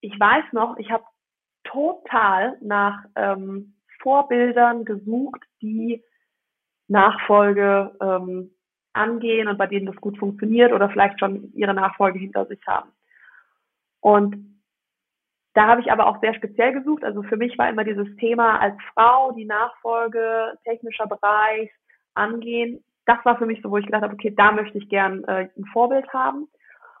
ich weiß noch, ich habe total nach ähm, Vorbildern gesucht, die Nachfolge ähm, angehen und bei denen das gut funktioniert oder vielleicht schon ihre Nachfolge hinter sich haben. Und da habe ich aber auch sehr speziell gesucht. Also für mich war immer dieses Thema als Frau, die Nachfolge, technischer Bereich angehen. Das war für mich so, wo ich gedacht habe, okay, da möchte ich gern äh, ein Vorbild haben.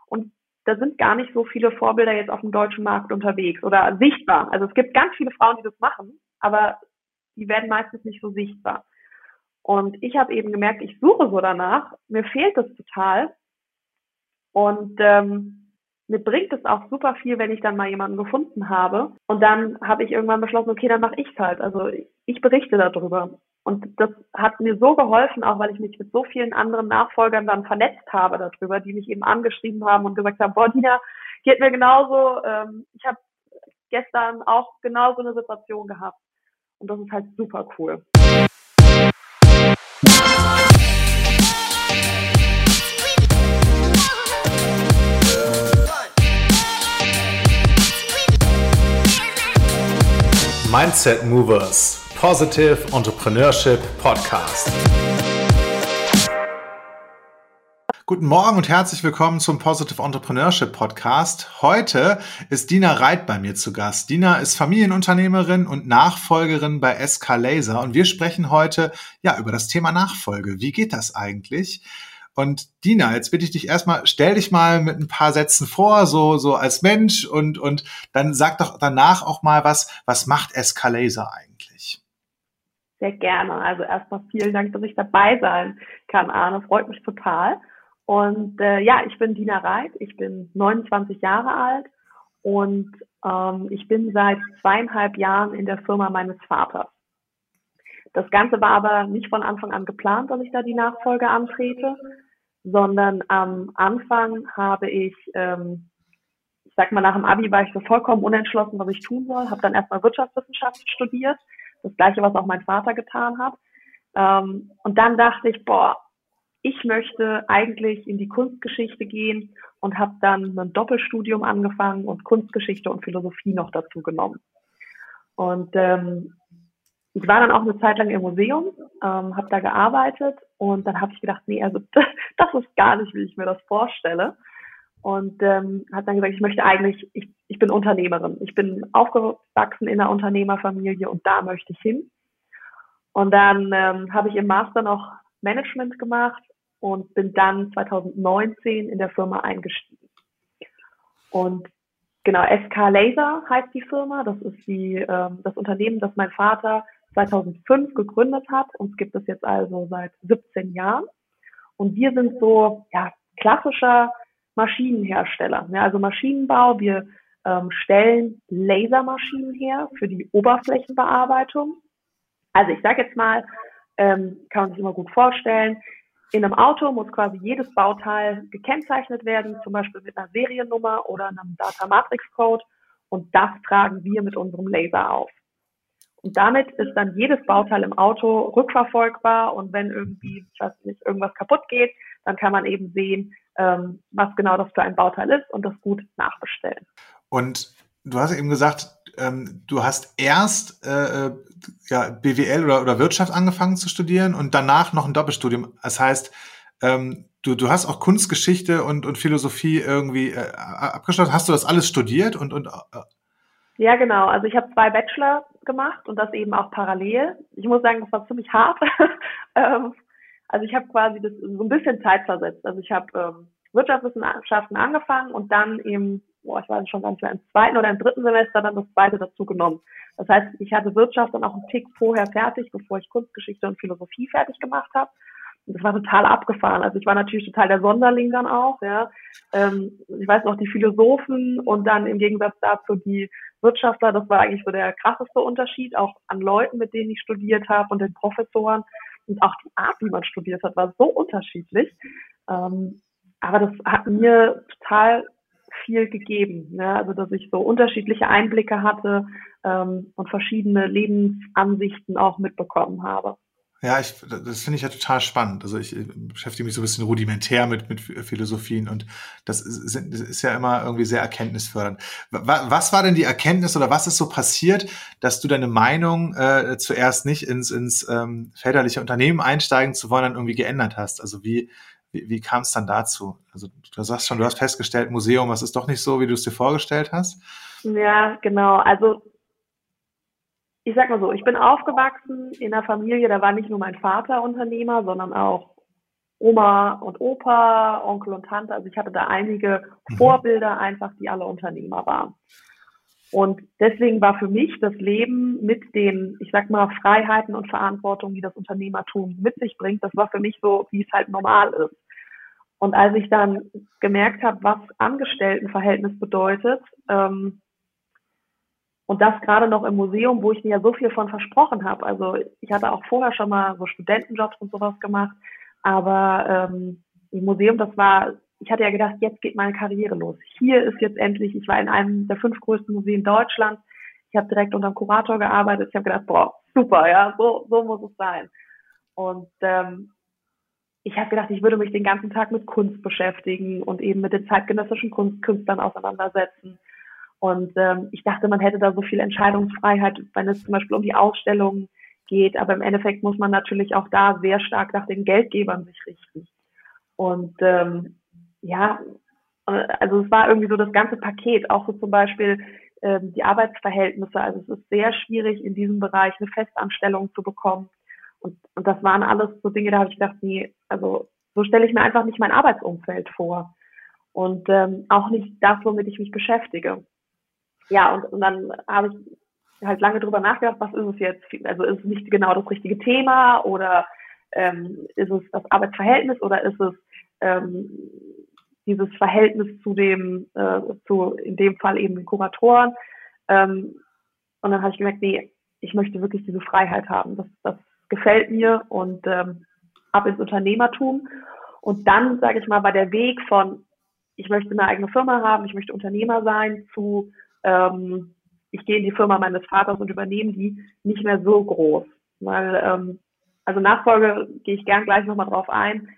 Und da sind gar nicht so viele Vorbilder jetzt auf dem deutschen Markt unterwegs oder sichtbar. Also es gibt ganz viele Frauen, die das machen, aber die werden meistens nicht so sichtbar. Und ich habe eben gemerkt, ich suche so danach, mir fehlt das total. Und ähm, mir bringt es auch super viel, wenn ich dann mal jemanden gefunden habe. Und dann habe ich irgendwann beschlossen, okay, dann mache ich es halt. Also ich berichte darüber. Und das hat mir so geholfen, auch weil ich mich mit so vielen anderen Nachfolgern dann vernetzt habe darüber, die mich eben angeschrieben haben und gesagt haben, boah, Dina, geht mir genauso. Ähm, ich habe gestern auch genau so eine Situation gehabt. Und das ist halt super cool. Mindset Movers Positive Entrepreneurship Podcast. Guten Morgen und herzlich willkommen zum Positive Entrepreneurship Podcast. Heute ist Dina Reit bei mir zu Gast. Dina ist Familienunternehmerin und Nachfolgerin bei SK Laser und wir sprechen heute ja über das Thema Nachfolge. Wie geht das eigentlich? Und Dina, jetzt bitte ich dich erstmal, stell dich mal mit ein paar Sätzen vor, so, so als Mensch und, und dann sag doch danach auch mal was, was macht Escalaser eigentlich? Sehr gerne. Also erstmal vielen Dank, dass ich dabei sein kann, Arne. Freut mich total. Und äh, ja, ich bin Dina Reit, ich bin 29 Jahre alt und ähm, ich bin seit zweieinhalb Jahren in der Firma meines Vaters. Das Ganze war aber nicht von Anfang an geplant, dass ich da die Nachfolge antrete, sondern am Anfang habe ich, ähm, ich sag mal, nach dem Abi war ich so vollkommen unentschlossen, was ich tun soll, habe dann erstmal Wirtschaftswissenschaft studiert, das gleiche, was auch mein Vater getan hat. Ähm, und dann dachte ich, boah, ich möchte eigentlich in die Kunstgeschichte gehen und habe dann ein Doppelstudium angefangen und Kunstgeschichte und Philosophie noch dazu genommen. Und ähm, ich war dann auch eine Zeit lang im Museum, ähm, habe da gearbeitet und dann habe ich gedacht, nee, also das ist gar nicht, wie ich mir das vorstelle. Und ähm, hat dann gesagt, ich möchte eigentlich, ich, ich bin Unternehmerin. Ich bin aufgewachsen in einer Unternehmerfamilie und da möchte ich hin. Und dann ähm, habe ich im Master noch Management gemacht und bin dann 2019 in der Firma eingestiegen. Und genau, SK Laser heißt die Firma. Das ist die, ähm, das Unternehmen, das mein Vater 2005 gegründet hat. Uns gibt es jetzt also seit 17 Jahren. Und wir sind so ja, klassischer Maschinenhersteller. Ja, also Maschinenbau. Wir ähm, stellen Lasermaschinen her für die Oberflächenbearbeitung. Also ich sage jetzt mal, ähm, kann man sich immer gut vorstellen, in einem Auto muss quasi jedes Bauteil gekennzeichnet werden, zum Beispiel mit einer Seriennummer oder einem Data Matrix Code. Und das tragen wir mit unserem Laser auf. Und damit ist dann jedes Bauteil im Auto rückverfolgbar und wenn irgendwie, ich weiß nicht, irgendwas kaputt geht, dann kann man eben sehen, ähm, was genau das für ein Bauteil ist und das gut nachbestellen. Und du hast eben gesagt, ähm, du hast erst äh, äh ja, BWL oder, oder Wirtschaft angefangen zu studieren und danach noch ein Doppelstudium. Das heißt, ähm, du, du hast auch Kunstgeschichte und, und Philosophie irgendwie äh, abgeschlossen. Hast du das alles studiert und, und äh, ja, genau. Also ich habe zwei Bachelor gemacht und das eben auch parallel. Ich muss sagen, das war ziemlich hart. Ähm, also ich habe quasi das so ein bisschen Zeit versetzt. Also ich habe ähm, Wirtschaftswissenschaften angefangen und dann eben, boah, ich weiß schon ganz klar, im zweiten oder im dritten Semester dann das zweite dazu genommen. Das heißt, ich hatte Wirtschaft dann auch einen Tick vorher fertig, bevor ich Kunstgeschichte und Philosophie fertig gemacht habe. Und das war total abgefahren. Also ich war natürlich total der Sonderling dann auch, ja. Ähm, ich weiß noch, die Philosophen und dann im Gegensatz dazu die Wirtschaftler, das war eigentlich so der krasseste Unterschied, auch an Leuten, mit denen ich studiert habe und den Professoren. Und auch die Art, wie man studiert hat, war so unterschiedlich. Ähm, aber das hat mir total viel gegeben. Ne? Also, dass ich so unterschiedliche Einblicke hatte ähm, und verschiedene Lebensansichten auch mitbekommen habe. Ja, ich, das finde ich ja total spannend. Also ich beschäftige mich so ein bisschen rudimentär mit, mit Philosophien und das ist, ist ja immer irgendwie sehr erkenntnisfördernd. Was war denn die Erkenntnis oder was ist so passiert, dass du deine Meinung äh, zuerst nicht ins, ins ähm, väterliche Unternehmen einsteigen zu wollen, dann irgendwie geändert hast? Also wie, wie, wie kam es dann dazu? Also du sagst schon, du hast festgestellt, Museum, was ist doch nicht so, wie du es dir vorgestellt hast? Ja, genau. Also ich sag mal so, ich bin aufgewachsen in einer Familie, da war nicht nur mein Vater Unternehmer, sondern auch Oma und Opa, Onkel und Tante. Also ich hatte da einige mhm. Vorbilder einfach, die alle Unternehmer waren. Und deswegen war für mich das Leben mit den, ich sag mal, Freiheiten und Verantwortung, die das Unternehmertum mit sich bringt, das war für mich so, wie es halt normal ist. Und als ich dann gemerkt habe, was Angestelltenverhältnis bedeutet, ähm, und das gerade noch im Museum, wo ich mir ja so viel von versprochen habe. Also ich hatte auch vorher schon mal so Studentenjobs und sowas gemacht, aber ähm, im Museum, das war, ich hatte ja gedacht, jetzt geht meine Karriere los. Hier ist jetzt endlich, ich war in einem der fünf größten Museen Deutschlands. Ich habe direkt unter dem Kurator gearbeitet. Ich habe gedacht, boah, super, ja, so, so muss es sein. Und ähm, ich habe gedacht, ich würde mich den ganzen Tag mit Kunst beschäftigen und eben mit den zeitgenössischen Kunstkünstlern auseinandersetzen. Und ähm, ich dachte, man hätte da so viel Entscheidungsfreiheit, wenn es zum Beispiel um die Ausstellungen geht. Aber im Endeffekt muss man natürlich auch da sehr stark nach den Geldgebern sich richten. Und ähm, ja, also es war irgendwie so das ganze Paket, auch so zum Beispiel ähm, die Arbeitsverhältnisse. Also es ist sehr schwierig, in diesem Bereich eine Festanstellung zu bekommen. Und, und das waren alles so Dinge, da habe ich gedacht, nee, also so stelle ich mir einfach nicht mein Arbeitsumfeld vor. Und ähm, auch nicht das, womit ich mich beschäftige ja, und, und dann habe ich halt lange drüber nachgedacht, was ist es jetzt? Also ist es nicht genau das richtige Thema oder ähm, ist es das Arbeitsverhältnis oder ist es ähm, dieses Verhältnis zu dem, äh, zu in dem Fall eben den Kuratoren? Ähm, und dann habe ich gemerkt, nee, ich möchte wirklich diese Freiheit haben. Das, das gefällt mir und ähm, ab ins Unternehmertum. Und dann, sage ich mal, war der Weg von, ich möchte eine eigene Firma haben, ich möchte Unternehmer sein, zu ähm, ich gehe in die Firma meines Vaters und übernehme die, nicht mehr so groß. Weil, ähm, also Nachfolge gehe ich gern gleich nochmal drauf ein,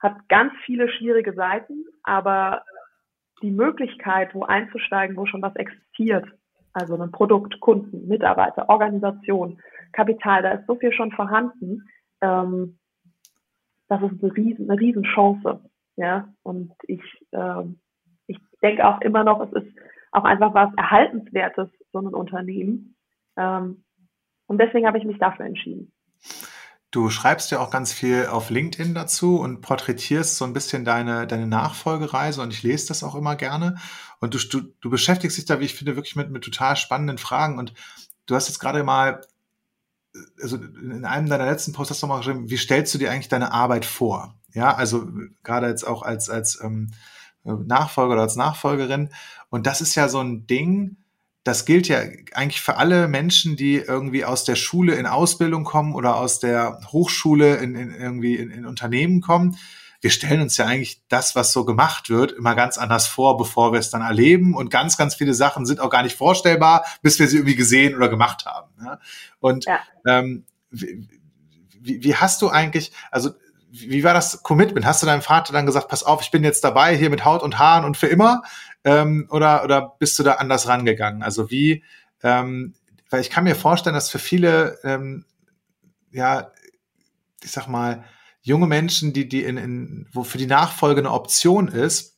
hat ganz viele schwierige Seiten, aber die Möglichkeit, wo einzusteigen, wo schon was existiert, also ein Produkt, Kunden, Mitarbeiter, Organisation, Kapital, da ist so viel schon vorhanden, ähm, das ist eine riesen, eine riesen. Ja, und ich, ähm, ich denke auch immer noch, es ist auch einfach was Erhaltenswertes, so ein Unternehmen. Ähm, und deswegen habe ich mich dafür entschieden. Du schreibst ja auch ganz viel auf LinkedIn dazu und porträtierst so ein bisschen deine, deine Nachfolgereise und ich lese das auch immer gerne. Und du, du, du beschäftigst dich da, wie ich finde, wirklich mit, mit total spannenden Fragen. Und du hast jetzt gerade mal, also in einem deiner letzten Posts hast du mal geschrieben, wie stellst du dir eigentlich deine Arbeit vor? Ja, also gerade jetzt auch als, als ähm, Nachfolger oder als Nachfolgerin. Und das ist ja so ein Ding, das gilt ja eigentlich für alle Menschen, die irgendwie aus der Schule in Ausbildung kommen oder aus der Hochschule in, in irgendwie in, in, Unternehmen kommen. Wir stellen uns ja eigentlich das, was so gemacht wird, immer ganz anders vor, bevor wir es dann erleben. Und ganz, ganz viele Sachen sind auch gar nicht vorstellbar, bis wir sie irgendwie gesehen oder gemacht haben. Ne? Und ja. ähm, wie, wie hast du eigentlich, also wie war das Commitment? Hast du deinem Vater dann gesagt, pass auf, ich bin jetzt dabei, hier mit Haut und Haaren und für immer? Ähm, oder, oder bist du da anders rangegangen? Also wie, ähm, weil ich kann mir vorstellen, dass für viele, ähm, ja, ich sag mal, junge Menschen, die, die in, in, wo für die Nachfolge eine Option ist,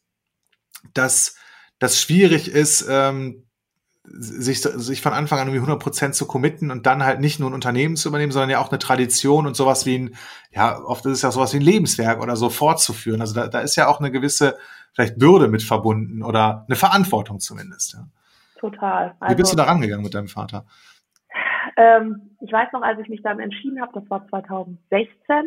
dass das schwierig ist, ähm, sich, sich von Anfang an irgendwie 100% zu committen und dann halt nicht nur ein Unternehmen zu übernehmen, sondern ja auch eine Tradition und sowas wie ein, ja, oft ist es ja sowas wie ein Lebenswerk oder so fortzuführen. Also da, da ist ja auch eine gewisse vielleicht Bürde mit verbunden oder eine Verantwortung zumindest. Ja. Total. Also, wie bist du also da rangegangen mit deinem Vater? Ähm, ich weiß noch, als ich mich dann entschieden habe, das war 2016,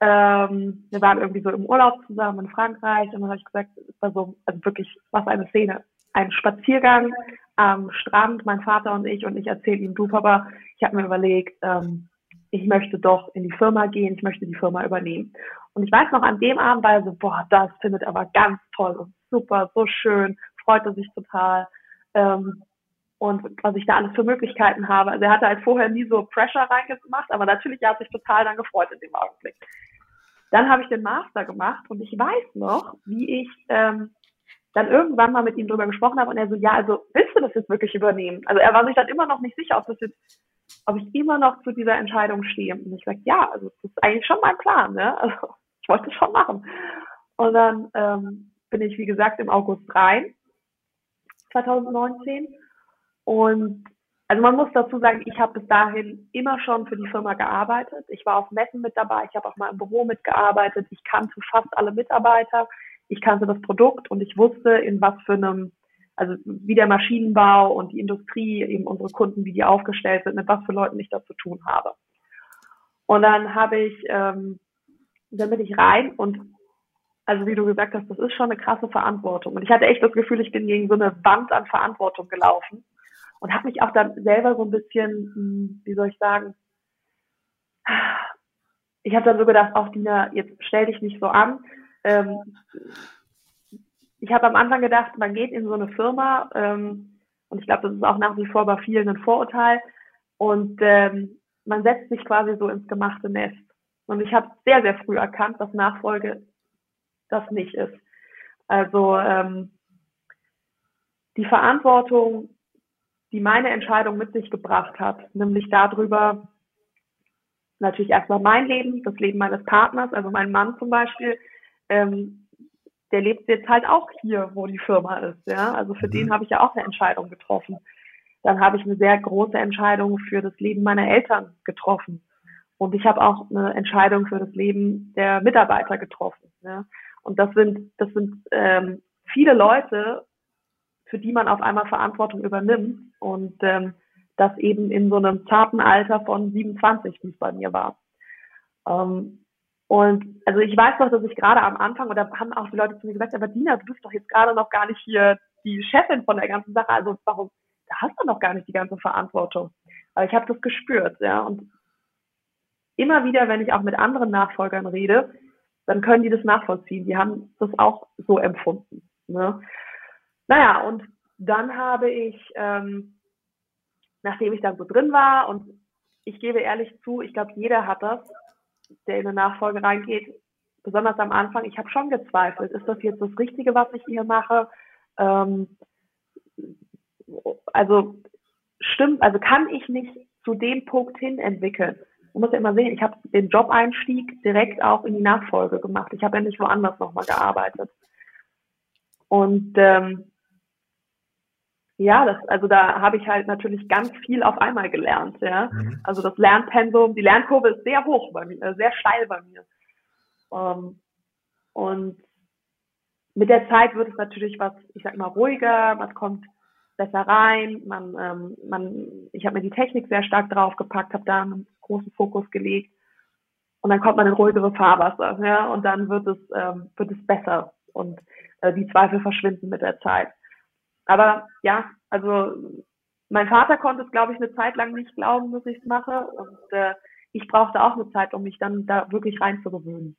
ähm, wir waren irgendwie so im Urlaub zusammen in Frankreich und dann habe ich gesagt, es war so, also wirklich, was eine Szene. Ein Spaziergang am Strand, mein Vater und ich, und ich erzähle ihm, du Papa, ich habe mir überlegt, ähm, ich möchte doch in die Firma gehen, ich möchte die Firma übernehmen. Und ich weiß noch, an dem Abend war er so, boah, das findet er aber ganz toll und super, so schön, freute sich total. Ähm, und was ich da alles für Möglichkeiten habe. Also er hatte halt vorher nie so Pressure reingemacht, aber natürlich er hat sich total dann gefreut in dem Augenblick. Dann habe ich den Master gemacht und ich weiß noch, wie ich ähm, dann irgendwann mal mit ihm drüber gesprochen habe und er so, ja, also willst du das jetzt wirklich übernehmen? Also er war sich dann immer noch nicht sicher, ob das jetzt, ob ich immer noch zu dieser Entscheidung stehe. Und ich sage, ja, also das ist eigentlich schon mein Plan, ne? Also ich wollte es schon machen. Und dann ähm, bin ich, wie gesagt, im August rein, 2019 und also man muss dazu sagen, ich habe bis dahin immer schon für die Firma gearbeitet. Ich war auf Messen mit dabei, ich habe auch mal im Büro mitgearbeitet, ich kannte fast alle Mitarbeiter, ich kannte das Produkt und ich wusste, in was für einem, also wie der Maschinenbau und die Industrie, eben unsere Kunden, wie die aufgestellt sind, mit was für Leuten ich da zu tun habe. Und dann habe ich, ähm, dann bin ich rein und also wie du gesagt hast, das ist schon eine krasse Verantwortung. Und ich hatte echt das Gefühl, ich bin gegen so eine Wand an Verantwortung gelaufen und habe mich auch dann selber so ein bisschen, hm, wie soll ich sagen, ich habe dann so gedacht, auch Dina, jetzt stell dich nicht so an. Ähm, ich habe am Anfang gedacht, man geht in so eine Firma ähm, und ich glaube, das ist auch nach wie vor bei vielen ein Vorurteil und ähm, man setzt sich quasi so ins gemachte Nest. Und ich habe sehr, sehr früh erkannt, dass Nachfolge das nicht ist. Also ähm, die Verantwortung die meine Entscheidung mit sich gebracht hat, nämlich darüber, natürlich erstmal mein Leben, das Leben meines Partners, also mein Mann zum Beispiel, ähm, der lebt jetzt halt auch hier, wo die Firma ist. Ja? Also für mhm. den habe ich ja auch eine Entscheidung getroffen. Dann habe ich eine sehr große Entscheidung für das Leben meiner Eltern getroffen. Und ich habe auch eine Entscheidung für das Leben der Mitarbeiter getroffen. Ja? Und das sind, das sind ähm, viele Leute, für die man auf einmal Verantwortung übernimmt und ähm, das eben in so einem zarten Alter von 27, wie es bei mir war. Ähm, und also ich weiß noch, dass ich gerade am Anfang, oder haben auch die Leute zu mir gesagt, aber Dina, du bist doch jetzt gerade noch gar nicht hier die Chefin von der ganzen Sache, also warum, da hast du noch gar nicht die ganze Verantwortung. Aber ich habe das gespürt, ja. Und immer wieder, wenn ich auch mit anderen Nachfolgern rede, dann können die das nachvollziehen. Die haben das auch so empfunden. Ne? Naja, und dann habe ich, ähm, nachdem ich dann so drin war und ich gebe ehrlich zu, ich glaube, jeder hat das, der in eine Nachfolge reingeht, besonders am Anfang, ich habe schon gezweifelt, ist das jetzt das Richtige, was ich hier mache? Ähm, also stimmt, also kann ich nicht zu dem Punkt hin entwickeln. Man muss ja immer sehen, ich habe den Job-Einstieg direkt auch in die Nachfolge gemacht. Ich habe ja nicht woanders nochmal gearbeitet. Und ähm, ja, das, also da habe ich halt natürlich ganz viel auf einmal gelernt, ja. Mhm. Also das Lernpensum, die Lernkurve ist sehr hoch bei mir, äh, sehr steil bei mir. Um, ähm, und mit der Zeit wird es natürlich was, ich sag mal, ruhiger, man kommt besser rein, man, ähm, man, ich habe mir die Technik sehr stark draufgepackt, habe da einen großen Fokus gelegt und dann kommt man in ruhigere Fahrwasser, ja, und dann wird es, ähm, wird es besser und äh, die Zweifel verschwinden mit der Zeit. Aber ja, also mein Vater konnte es, glaube ich, eine Zeit lang nicht glauben, dass ich es mache. Und äh, ich brauchte auch eine Zeit, um mich dann da wirklich reinzugewöhnen.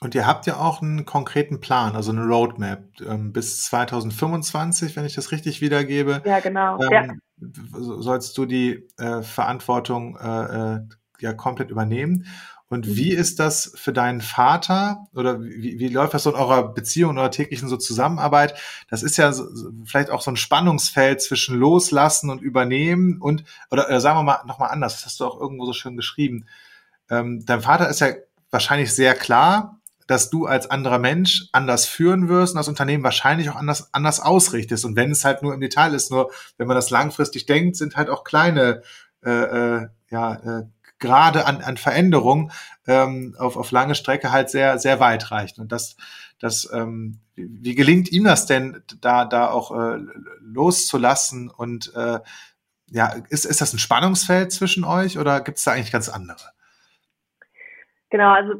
Und ihr habt ja auch einen konkreten Plan, also eine Roadmap ähm, bis 2025, wenn ich das richtig wiedergebe. Ja, genau. Ähm, ja. Sollst du die äh, Verantwortung äh, äh ja komplett übernehmen. Und mhm. wie ist das für deinen Vater oder wie, wie läuft das so in eurer Beziehung, in eurer täglichen so Zusammenarbeit? Das ist ja so, vielleicht auch so ein Spannungsfeld zwischen Loslassen und Übernehmen und, oder, oder sagen wir mal nochmal anders, das hast du auch irgendwo so schön geschrieben. Ähm, dein Vater ist ja wahrscheinlich sehr klar, dass du als anderer Mensch anders führen wirst und das Unternehmen wahrscheinlich auch anders, anders ausrichtest. Und wenn es halt nur im Detail ist, nur wenn man das langfristig denkt, sind halt auch kleine äh, äh, ja, äh, gerade an, an Veränderungen ähm, auf, auf lange Strecke halt sehr, sehr weit reichen. Und das, das ähm, wie gelingt ihm das denn, da, da auch äh, loszulassen? Und äh, ja, ist, ist das ein Spannungsfeld zwischen euch oder gibt es da eigentlich ganz andere? Genau, also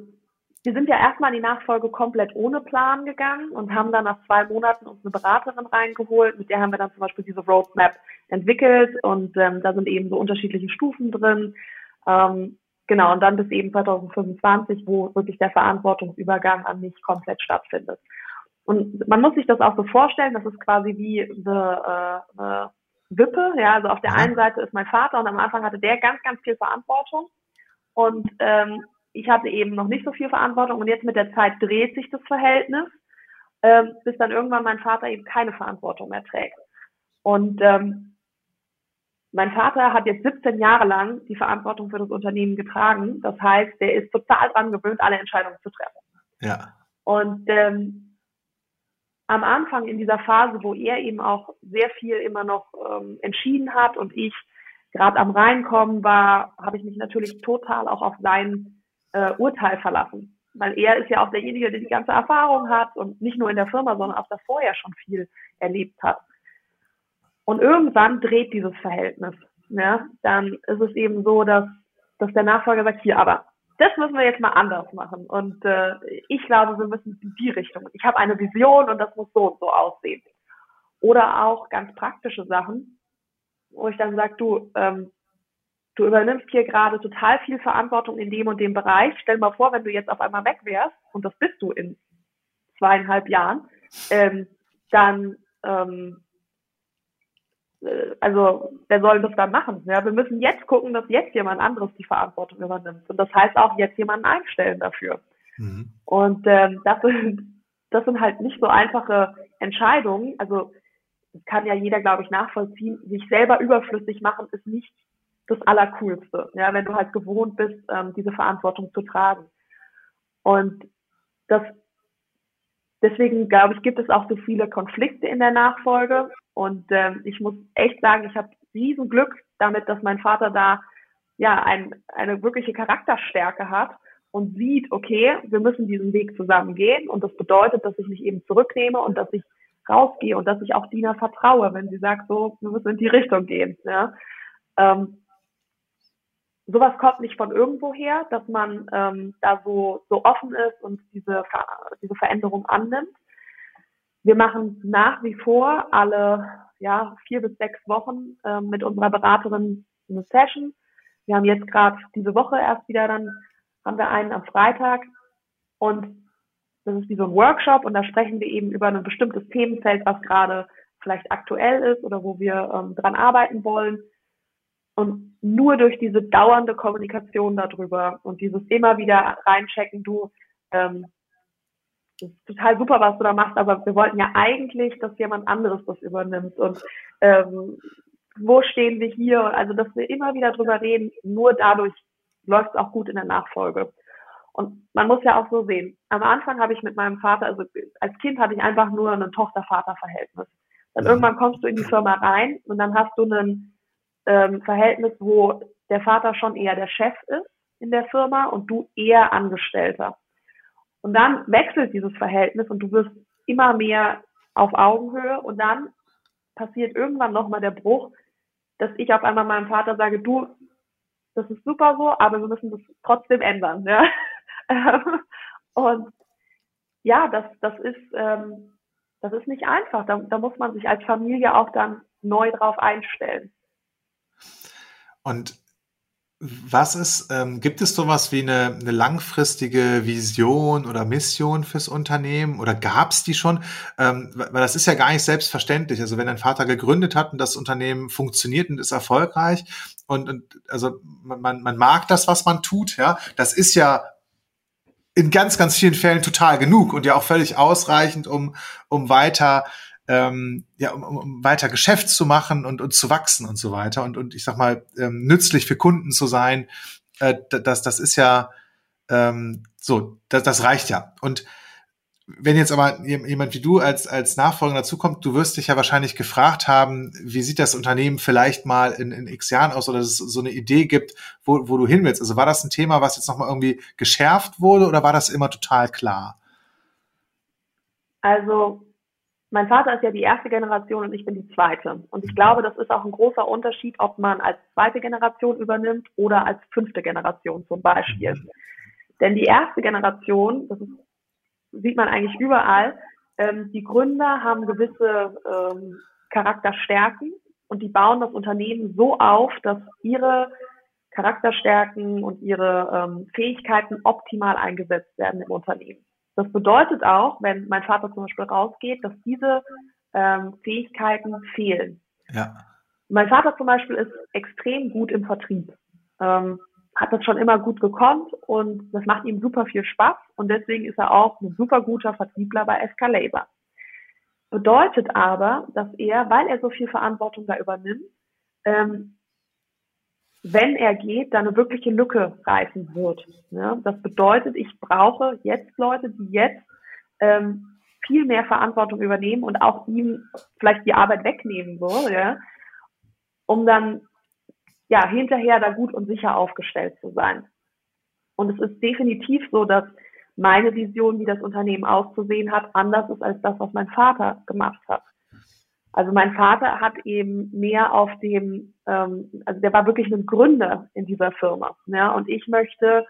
wir sind ja erstmal in die Nachfolge komplett ohne Plan gegangen und haben dann nach zwei Monaten uns eine Beraterin reingeholt. Mit der haben wir dann zum Beispiel diese Roadmap entwickelt und ähm, da sind eben so unterschiedliche Stufen drin. Ähm, genau, und dann bis eben 2025, wo wirklich der Verantwortungsübergang an mich komplett stattfindet. Und man muss sich das auch so vorstellen, das ist quasi wie eine, äh, eine Wippe. Ja, also auf der einen Seite ist mein Vater und am Anfang hatte der ganz, ganz viel Verantwortung. Und ähm, ich hatte eben noch nicht so viel Verantwortung und jetzt mit der Zeit dreht sich das Verhältnis, ähm, bis dann irgendwann mein Vater eben keine Verantwortung mehr trägt. Und ähm, mein Vater hat jetzt 17 Jahre lang die Verantwortung für das Unternehmen getragen. Das heißt, der ist total dran gewöhnt, alle Entscheidungen zu treffen. Ja. Und ähm, am Anfang in dieser Phase, wo er eben auch sehr viel immer noch ähm, entschieden hat und ich gerade am Reinkommen war, habe ich mich natürlich total auch auf sein äh, Urteil verlassen. Weil er ist ja auch derjenige, der die ganze Erfahrung hat und nicht nur in der Firma, sondern auch davor ja schon viel erlebt hat. Und irgendwann dreht dieses Verhältnis. Ja? Dann ist es eben so, dass, dass der Nachfolger sagt, hier, aber das müssen wir jetzt mal anders machen. Und äh, ich glaube, wir müssen in die Richtung. Ich habe eine Vision und das muss so und so aussehen. Oder auch ganz praktische Sachen, wo ich dann sage, du, ähm, du übernimmst hier gerade total viel Verantwortung in dem und dem Bereich. Stell mal vor, wenn du jetzt auf einmal weg wärst, und das bist du in zweieinhalb Jahren, ähm, dann ähm, äh, also wer soll das dann machen? Ja, wir müssen jetzt gucken, dass jetzt jemand anderes die Verantwortung übernimmt. Und das heißt auch jetzt jemanden einstellen dafür. Mhm. Und ähm, das, sind, das sind halt nicht so einfache Entscheidungen. Also das kann ja jeder, glaube ich, nachvollziehen. Sich selber überflüssig machen ist nicht das Allercoolste, ja, wenn du halt gewohnt bist, ähm, diese Verantwortung zu tragen. Und das deswegen, glaube ich, gibt es auch so viele Konflikte in der Nachfolge. Und ähm, ich muss echt sagen, ich habe riesen Glück damit, dass mein Vater da ja ein, eine wirkliche Charakterstärke hat und sieht, okay, wir müssen diesen Weg zusammen gehen. Und das bedeutet, dass ich mich eben zurücknehme und dass ich rausgehe und dass ich auch Dina vertraue, wenn sie sagt, so, wir müssen in die Richtung gehen. Ja. Ähm, sowas kommt nicht von irgendwo her, dass man ähm, da so, so offen ist und diese, diese Veränderung annimmt. Wir machen nach wie vor alle ja, vier bis sechs Wochen ähm, mit unserer Beraterin eine Session. Wir haben jetzt gerade diese Woche erst wieder dann, haben wir einen am Freitag und das ist wie so ein Workshop und da sprechen wir eben über ein bestimmtes Themenfeld, was gerade vielleicht aktuell ist oder wo wir ähm, dran arbeiten wollen. Und nur durch diese dauernde Kommunikation darüber und dieses immer wieder reinchecken, du, ähm, das ist total super, was du da machst, aber wir wollten ja eigentlich, dass jemand anderes das übernimmt. Und ähm, wo stehen wir hier? Also, dass wir immer wieder drüber reden, nur dadurch läuft es auch gut in der Nachfolge. Und man muss ja auch so sehen. Am Anfang habe ich mit meinem Vater, also als Kind hatte ich einfach nur ein Tochter-Vater-Verhältnis. Dann irgendwann kommst du in die Firma rein und dann hast du einen ähm, Verhältnis, wo der Vater schon eher der Chef ist in der Firma und du eher Angestellter. Und dann wechselt dieses Verhältnis und du wirst immer mehr auf Augenhöhe und dann passiert irgendwann nochmal der Bruch, dass ich auf einmal meinem Vater sage, du, das ist super so, aber wir müssen das trotzdem ändern. Ja? und ja, das, das ist, ähm, das ist nicht einfach. Da, da muss man sich als Familie auch dann neu drauf einstellen. Und was ist, ähm, gibt es sowas wie eine, eine langfristige Vision oder Mission fürs Unternehmen oder gab es die schon? Ähm, weil das ist ja gar nicht selbstverständlich. Also wenn ein Vater gegründet hat und das Unternehmen funktioniert und ist erfolgreich und, und also man, man mag das, was man tut, ja, das ist ja in ganz, ganz vielen Fällen total genug und ja auch völlig ausreichend, um, um weiter ähm, ja, um, um weiter Geschäft zu machen und, und zu wachsen und so weiter und, und ich sag mal, ähm, nützlich für Kunden zu sein, äh, das, das ist ja ähm, so, das, das reicht ja. Und wenn jetzt aber jemand wie du als, als Nachfolger dazukommt, du wirst dich ja wahrscheinlich gefragt haben, wie sieht das Unternehmen vielleicht mal in, in x Jahren aus oder dass es so eine Idee gibt, wo, wo du hin willst. Also war das ein Thema, was jetzt nochmal irgendwie geschärft wurde oder war das immer total klar? Also mein Vater ist ja die erste Generation und ich bin die zweite. Und ich glaube, das ist auch ein großer Unterschied, ob man als zweite Generation übernimmt oder als fünfte Generation zum Beispiel. Denn die erste Generation, das ist, sieht man eigentlich überall, ähm, die Gründer haben gewisse ähm, Charakterstärken und die bauen das Unternehmen so auf, dass ihre Charakterstärken und ihre ähm, Fähigkeiten optimal eingesetzt werden im Unternehmen. Das bedeutet auch, wenn mein Vater zum Beispiel rausgeht, dass diese ähm, Fähigkeiten fehlen. Ja. mein Vater zum Beispiel ist extrem gut im Vertrieb. Ähm, hat das schon immer gut gekonnt und das macht ihm super viel Spaß und deswegen ist er auch ein super guter Vertriebler bei Escalator. Bedeutet aber, dass er, weil er so viel Verantwortung da übernimmt, ähm, wenn er geht, dann eine wirkliche Lücke reißen wird. Ja, das bedeutet, ich brauche jetzt Leute, die jetzt ähm, viel mehr Verantwortung übernehmen und auch ihm vielleicht die Arbeit wegnehmen würde, ja, um dann ja hinterher da gut und sicher aufgestellt zu sein. Und es ist definitiv so, dass meine Vision, wie das Unternehmen auszusehen hat, anders ist als das, was mein Vater gemacht hat. Also mein Vater hat eben mehr auf dem, ähm, also der war wirklich ein Gründer in dieser Firma. Ja, und ich möchte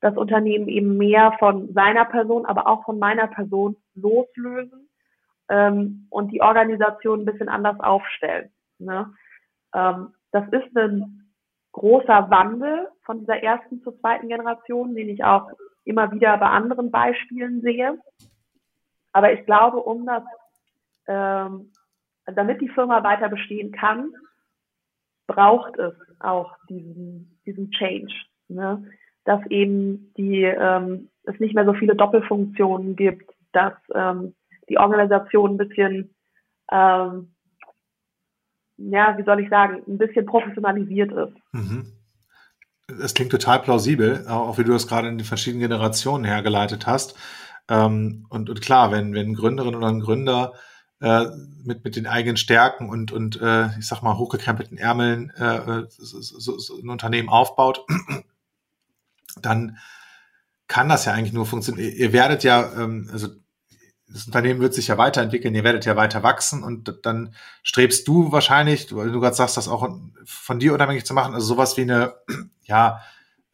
das Unternehmen eben mehr von seiner Person, aber auch von meiner Person loslösen ähm, und die Organisation ein bisschen anders aufstellen. Ne? Ähm, das ist ein großer Wandel von dieser ersten zur zweiten Generation, den ich auch immer wieder bei anderen Beispielen sehe. Aber ich glaube, um das, ähm, damit die Firma weiter bestehen kann, braucht es auch diesen, diesen Change. Ne? Dass eben die, ähm, es nicht mehr so viele Doppelfunktionen gibt, dass ähm, die Organisation ein bisschen, ähm, ja, wie soll ich sagen, ein bisschen professionalisiert ist. Mhm. Es klingt total plausibel, auch wie du das gerade in den verschiedenen Generationen hergeleitet hast. Ähm, und, und klar, wenn, wenn Gründerin oder ein Gründer äh, mit, mit den eigenen Stärken und, und äh, ich sag mal, hochgekrempelten Ärmeln äh, so, so, so ein Unternehmen aufbaut, dann kann das ja eigentlich nur funktionieren. Ihr, werdet ja, ähm, also das Unternehmen wird sich ja weiterentwickeln, ihr werdet ja weiter wachsen und dann strebst du wahrscheinlich, weil du gerade sagst, das auch von dir unabhängig zu machen, also sowas wie eine, ja,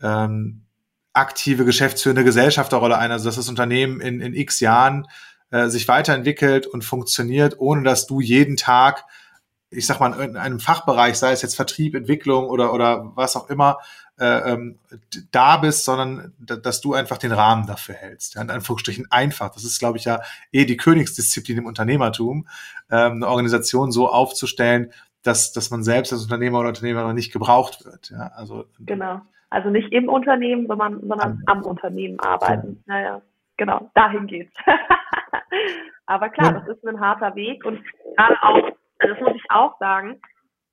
ähm, aktive geschäftsführende Gesellschafterrolle ein, also dass das Unternehmen in, in x Jahren äh, sich weiterentwickelt und funktioniert, ohne dass du jeden Tag, ich sag mal, in einem Fachbereich, sei es jetzt Vertrieb, Entwicklung oder, oder was auch immer, äh, ähm, da bist, sondern dass du einfach den Rahmen dafür hältst. Ja, in Anführungsstrichen einfach. Das ist, glaube ich, ja eh die Königsdisziplin im Unternehmertum, ähm, eine Organisation so aufzustellen, dass, dass man selbst als Unternehmer oder Unternehmerin nicht gebraucht wird. Ja, also, genau. Also nicht im Unternehmen, sondern, sondern am, am Unternehmen arbeiten. Ja. Naja, genau. Dahin geht's. Aber klar, das ist ein harter Weg und gerade auch, also das muss ich auch sagen,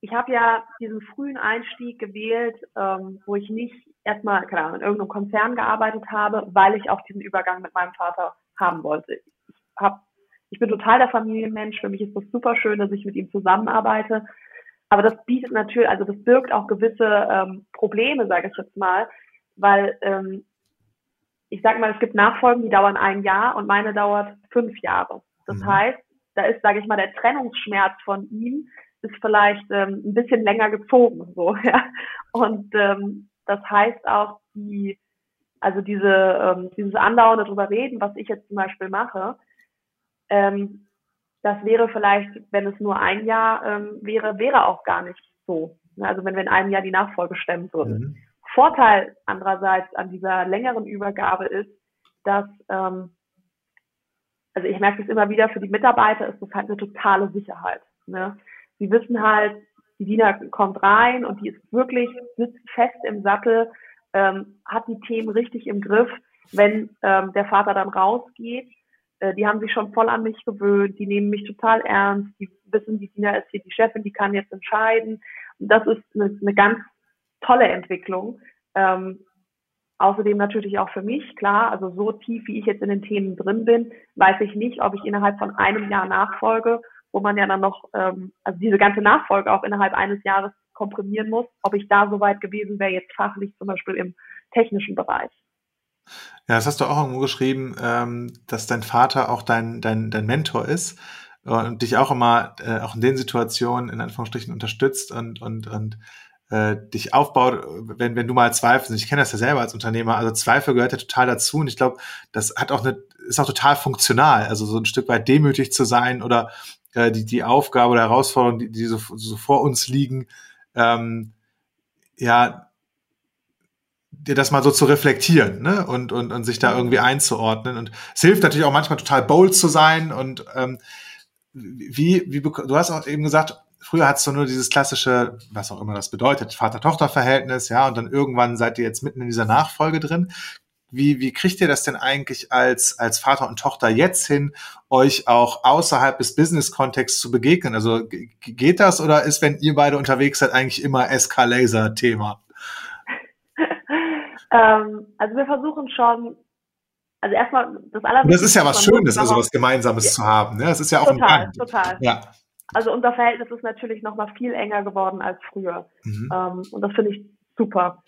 ich habe ja diesen frühen Einstieg gewählt, ähm, wo ich nicht erstmal, keine Ahnung, in irgendeinem Konzern gearbeitet habe, weil ich auch diesen Übergang mit meinem Vater haben wollte. Ich, hab, ich bin total der Familienmensch. Für mich ist das super schön, dass ich mit ihm zusammenarbeite. Aber das bietet natürlich, also das birgt auch gewisse ähm, Probleme, sage ich jetzt mal, weil ähm, ich sage mal, es gibt Nachfolgen, die dauern ein Jahr und meine dauert fünf Jahre. Das mhm. heißt, da ist, sage ich mal, der Trennungsschmerz von ihm ist vielleicht ähm, ein bisschen länger gezogen, so, ja. Und ähm, das heißt auch die, also diese, ähm, dieses andauernde drüber reden, was ich jetzt zum Beispiel mache, ähm, das wäre vielleicht, wenn es nur ein Jahr ähm, wäre, wäre auch gar nicht so. Also wenn wir in einem Jahr die Nachfolge stemmen würden. Mhm. Vorteil andererseits an dieser längeren Übergabe ist, dass, ähm, also ich merke es immer wieder, für die Mitarbeiter ist das halt eine totale Sicherheit. Ne? sie wissen halt, die Dina kommt rein und die ist wirklich, sitzt fest im Sattel, ähm, hat die Themen richtig im Griff. Wenn ähm, der Vater dann rausgeht, äh, die haben sich schon voll an mich gewöhnt, die nehmen mich total ernst, die wissen, die Dina ist hier die Chefin, die kann jetzt entscheiden. Und das ist eine, eine ganz tolle Entwicklung. Ähm, Außerdem natürlich auch für mich, klar, also so tief, wie ich jetzt in den Themen drin bin, weiß ich nicht, ob ich innerhalb von einem Jahr nachfolge wo man ja dann noch, ähm, also diese ganze Nachfolge auch innerhalb eines Jahres komprimieren muss, ob ich da so weit gewesen wäre, jetzt fachlich zum Beispiel im technischen Bereich. Ja, das hast du auch irgendwo geschrieben, ähm, dass dein Vater auch dein, dein, dein Mentor ist und dich auch immer, äh, auch in den Situationen in Anführungsstrichen unterstützt und, und, und äh, dich aufbaut, wenn, wenn du mal zweifelst. Ich kenne das ja selber als Unternehmer. Also Zweifel gehört ja total dazu und ich glaube, das hat auch eine, ist auch total funktional. Also so ein Stück weit demütig zu sein oder äh, die, die Aufgabe oder Herausforderung, die, die so, so vor uns liegen, ähm, ja, dir das mal so zu reflektieren ne? und, und, und sich da irgendwie einzuordnen. Und es hilft natürlich auch manchmal total bold zu sein und ähm, wie, wie du hast auch eben gesagt, früher hattest du nur dieses klassische, was auch immer das bedeutet, Vater-Tochter-Verhältnis, ja, und dann irgendwann seid ihr jetzt mitten in dieser Nachfolge drin. Wie, wie kriegt ihr das denn eigentlich als, als Vater und Tochter jetzt hin, euch auch außerhalb des Business-Kontexts zu begegnen? Also geht das oder ist, wenn ihr beide unterwegs seid, eigentlich immer SK-Laser-Thema? ähm, also wir versuchen schon, also erstmal das Allerwichtigste. Das ist ja was Schönes, also was Gemeinsames ja. zu haben. Ne? Das ist ja auch total, ein Total, ja. Also unser Verhältnis ist natürlich noch mal viel enger geworden als früher. Mhm. Ähm, und das finde ich super.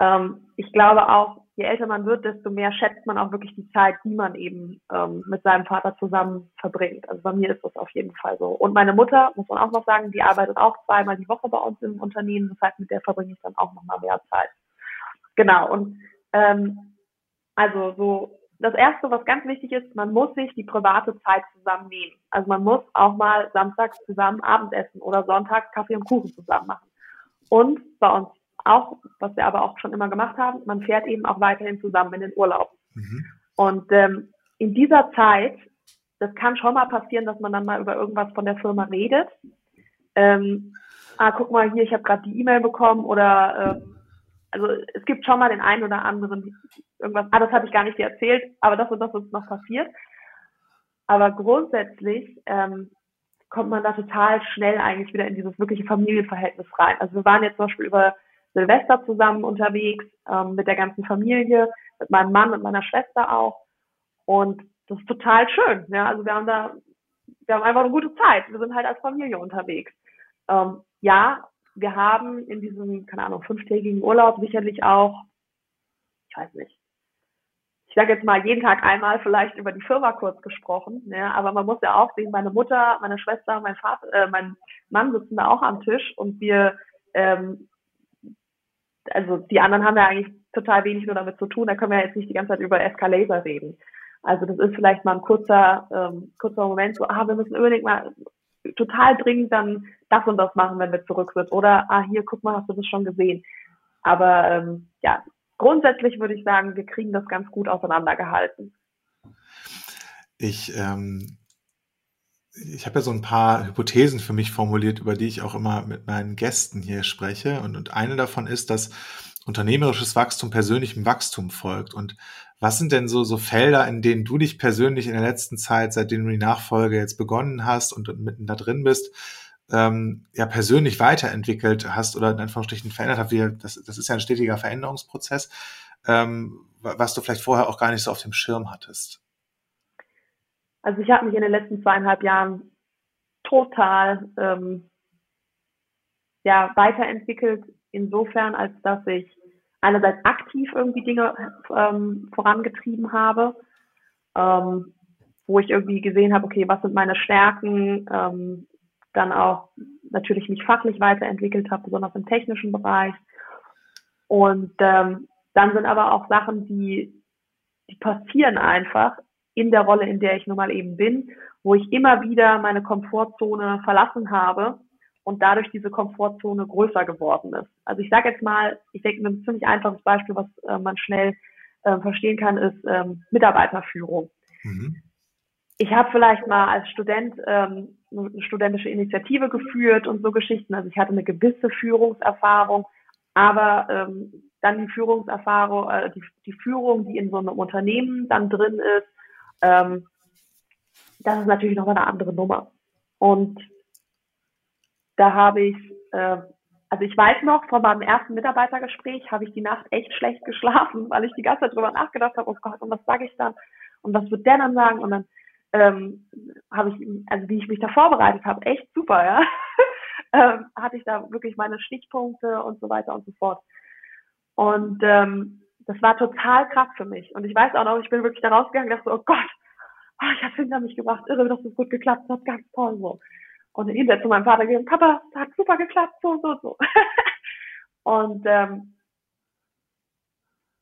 Ähm, ich glaube auch, je älter man wird, desto mehr schätzt man auch wirklich die Zeit, die man eben ähm, mit seinem Vater zusammen verbringt. Also bei mir ist das auf jeden Fall so. Und meine Mutter, muss man auch noch sagen, die arbeitet auch zweimal die Woche bei uns im Unternehmen. Das heißt, mit der verbringe ich dann auch noch mal mehr Zeit. Genau. Und ähm, also so das erste, was ganz wichtig ist, man muss sich die private Zeit zusammennehmen. Also man muss auch mal samstags zusammen Abendessen oder sonntags Kaffee und Kuchen zusammen machen. Und bei uns auch, was wir aber auch schon immer gemacht haben, man fährt eben auch weiterhin zusammen in den Urlaub. Mhm. Und ähm, in dieser Zeit, das kann schon mal passieren, dass man dann mal über irgendwas von der Firma redet. Ähm, ah, guck mal hier, ich habe gerade die E-Mail bekommen oder äh, also es gibt schon mal den einen oder anderen irgendwas, ah, das habe ich gar nicht dir erzählt, aber das und das ist noch passiert. Aber grundsätzlich ähm, kommt man da total schnell eigentlich wieder in dieses wirkliche Familienverhältnis rein. Also wir waren jetzt zum Beispiel über Silvester zusammen unterwegs ähm, mit der ganzen Familie, mit meinem Mann und meiner Schwester auch. Und das ist total schön. Ja, also wir haben da, wir haben einfach eine gute Zeit. Wir sind halt als Familie unterwegs. Ähm, ja, wir haben in diesem, keine Ahnung, fünftägigen Urlaub sicherlich auch, ich weiß nicht, ich sage jetzt mal jeden Tag einmal vielleicht über die Firma kurz gesprochen, ja, aber man muss ja auch sehen, meine Mutter, meine Schwester, mein Vater, äh, mein Mann sitzen da auch am Tisch und wir, ähm, also die anderen haben ja eigentlich total wenig nur damit zu tun, da können wir ja jetzt nicht die ganze Zeit über Escalator reden. Also das ist vielleicht mal ein kurzer, ähm, kurzer Moment, so, ah, wir müssen unbedingt mal total dringend dann das und das machen, wenn wir zurück sind. Oder, ah, hier, guck mal, hast du das schon gesehen. Aber ähm, ja, grundsätzlich würde ich sagen, wir kriegen das ganz gut auseinandergehalten. Ich, ähm, ich habe ja so ein paar Hypothesen für mich formuliert, über die ich auch immer mit meinen Gästen hier spreche. Und, und eine davon ist, dass unternehmerisches Wachstum persönlichem Wachstum folgt. Und was sind denn so, so Felder, in denen du dich persönlich in der letzten Zeit, seitdem du die Nachfolge jetzt begonnen hast und mitten da drin bist, ähm, ja persönlich weiterentwickelt hast oder in Anführungsstrichen verändert hast? Das, das ist ja ein stetiger Veränderungsprozess, ähm, was du vielleicht vorher auch gar nicht so auf dem Schirm hattest. Also ich habe mich in den letzten zweieinhalb Jahren total ähm, ja, weiterentwickelt, insofern, als dass ich einerseits aktiv irgendwie Dinge ähm, vorangetrieben habe, ähm, wo ich irgendwie gesehen habe, okay, was sind meine Stärken, ähm, dann auch natürlich mich fachlich weiterentwickelt habe, besonders im technischen Bereich. Und ähm, dann sind aber auch Sachen, die, die passieren einfach in der Rolle, in der ich nun mal eben bin, wo ich immer wieder meine Komfortzone verlassen habe und dadurch diese Komfortzone größer geworden ist. Also ich sage jetzt mal, ich denke, ein ziemlich einfaches Beispiel, was äh, man schnell äh, verstehen kann, ist ähm, Mitarbeiterführung. Mhm. Ich habe vielleicht mal als Student ähm, eine studentische Initiative geführt und so Geschichten. Also ich hatte eine gewisse Führungserfahrung, aber ähm, dann die Führungserfahrung, äh, die, die Führung, die in so einem Unternehmen dann drin ist, ähm, das ist natürlich nochmal eine andere Nummer. Und da habe ich, äh, also ich weiß noch, von meinem ersten Mitarbeitergespräch habe ich die Nacht echt schlecht geschlafen, weil ich die ganze Zeit drüber nachgedacht habe, oh Gott, und was sage ich dann? Und was wird der dann sagen? Und dann ähm, habe ich, also wie ich mich da vorbereitet habe, echt super, ja. ähm, hatte ich da wirklich meine Stichpunkte und so weiter und so fort. Und ähm, das war total krass für mich. Und ich weiß auch noch, ich bin wirklich da rausgegangen und dachte so, oh Gott, oh, ich habe hinter mich gebracht, irre, dass das gut geklappt hat, ganz toll so. Und hinterher zu meinem Vater gegangen, Papa, das hat super geklappt, so, so, so. und ähm,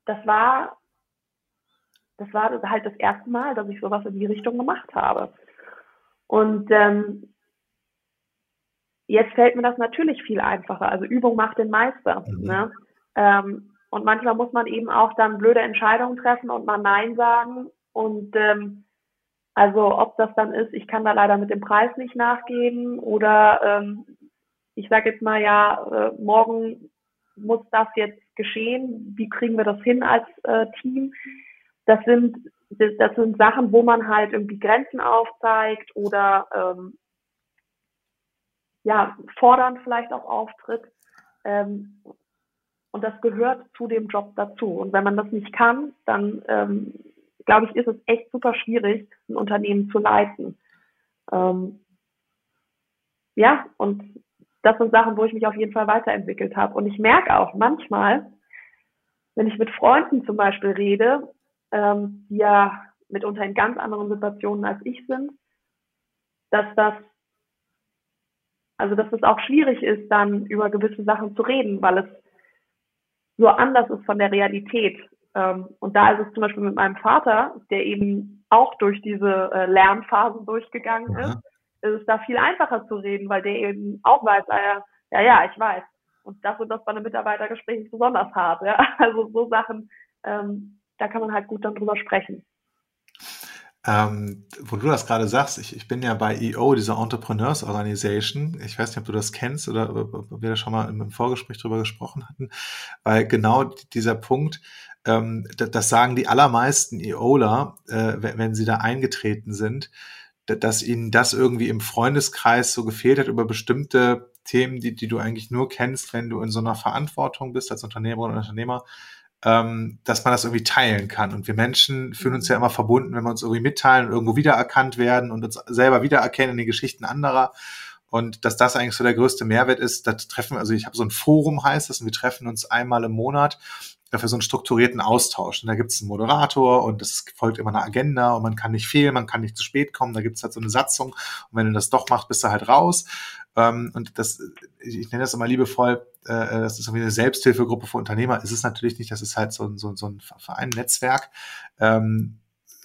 das war, das war halt das erste Mal, dass ich sowas in die Richtung gemacht habe. Und ähm, jetzt fällt mir das natürlich viel einfacher. Also Übung macht den Meister. Mhm. Ne? Ähm, und manchmal muss man eben auch dann blöde Entscheidungen treffen und mal Nein sagen. Und ähm, Also ob das dann ist, ich kann da leider mit dem Preis nicht nachgeben oder ähm, ich sage jetzt mal ja, äh, morgen muss das jetzt geschehen, wie kriegen wir das hin als äh, Team? Das sind das sind Sachen, wo man halt irgendwie Grenzen aufzeigt oder ähm, ja fordern vielleicht auch auftritt. Ähm, und das gehört zu dem Job dazu. Und wenn man das nicht kann, dann ähm, glaube ich, ist es echt super schwierig, ein Unternehmen zu leiten. Ähm, ja, und das sind Sachen, wo ich mich auf jeden Fall weiterentwickelt habe. Und ich merke auch manchmal, wenn ich mit Freunden zum Beispiel rede, ähm, die ja mitunter in ganz anderen Situationen als ich sind, dass das, also dass es auch schwierig ist, dann über gewisse Sachen zu reden, weil es so anders ist von der Realität. Ähm, und da ist es zum Beispiel mit meinem Vater, der eben auch durch diese äh, Lernphasen durchgegangen ist, ist es da viel einfacher zu reden, weil der eben auch weiß, ah, ja, ja, ich weiß. Und das und das bei einem Mitarbeitergespräch besonders hart. Ja? Also so Sachen, ähm, da kann man halt gut dann drüber sprechen. Ähm, wo du das gerade sagst, ich, ich bin ja bei EO, dieser Entrepreneurs Organization. Ich weiß nicht, ob du das kennst oder ob wir da schon mal im Vorgespräch drüber gesprochen hatten, weil genau dieser Punkt, ähm, das, sagen die allermeisten EOler, äh, wenn sie da eingetreten sind, dass ihnen das irgendwie im Freundeskreis so gefehlt hat über bestimmte Themen, die, die du eigentlich nur kennst, wenn du in so einer Verantwortung bist als Unternehmerin oder Unternehmer, ähm, dass man das irgendwie teilen kann. Und wir Menschen fühlen uns ja mhm. immer verbunden, wenn wir uns irgendwie mitteilen und irgendwo wiedererkannt werden und uns selber wiedererkennen in den Geschichten anderer. Und dass das eigentlich so der größte Mehrwert ist, das treffen, also ich habe so ein Forum heißt das, und wir treffen uns einmal im Monat für so einen strukturierten Austausch. Und da gibt es einen Moderator und es folgt immer eine Agenda und man kann nicht fehlen, man kann nicht zu spät kommen, da gibt es halt so eine Satzung und wenn du das doch machst, bist du halt raus. Ähm, und das, ich nenne das immer liebevoll, äh, das ist irgendwie eine Selbsthilfegruppe für Unternehmer. Ist es natürlich nicht, das ist halt so, ein so, so ein Verein, Netzwerk. Ähm,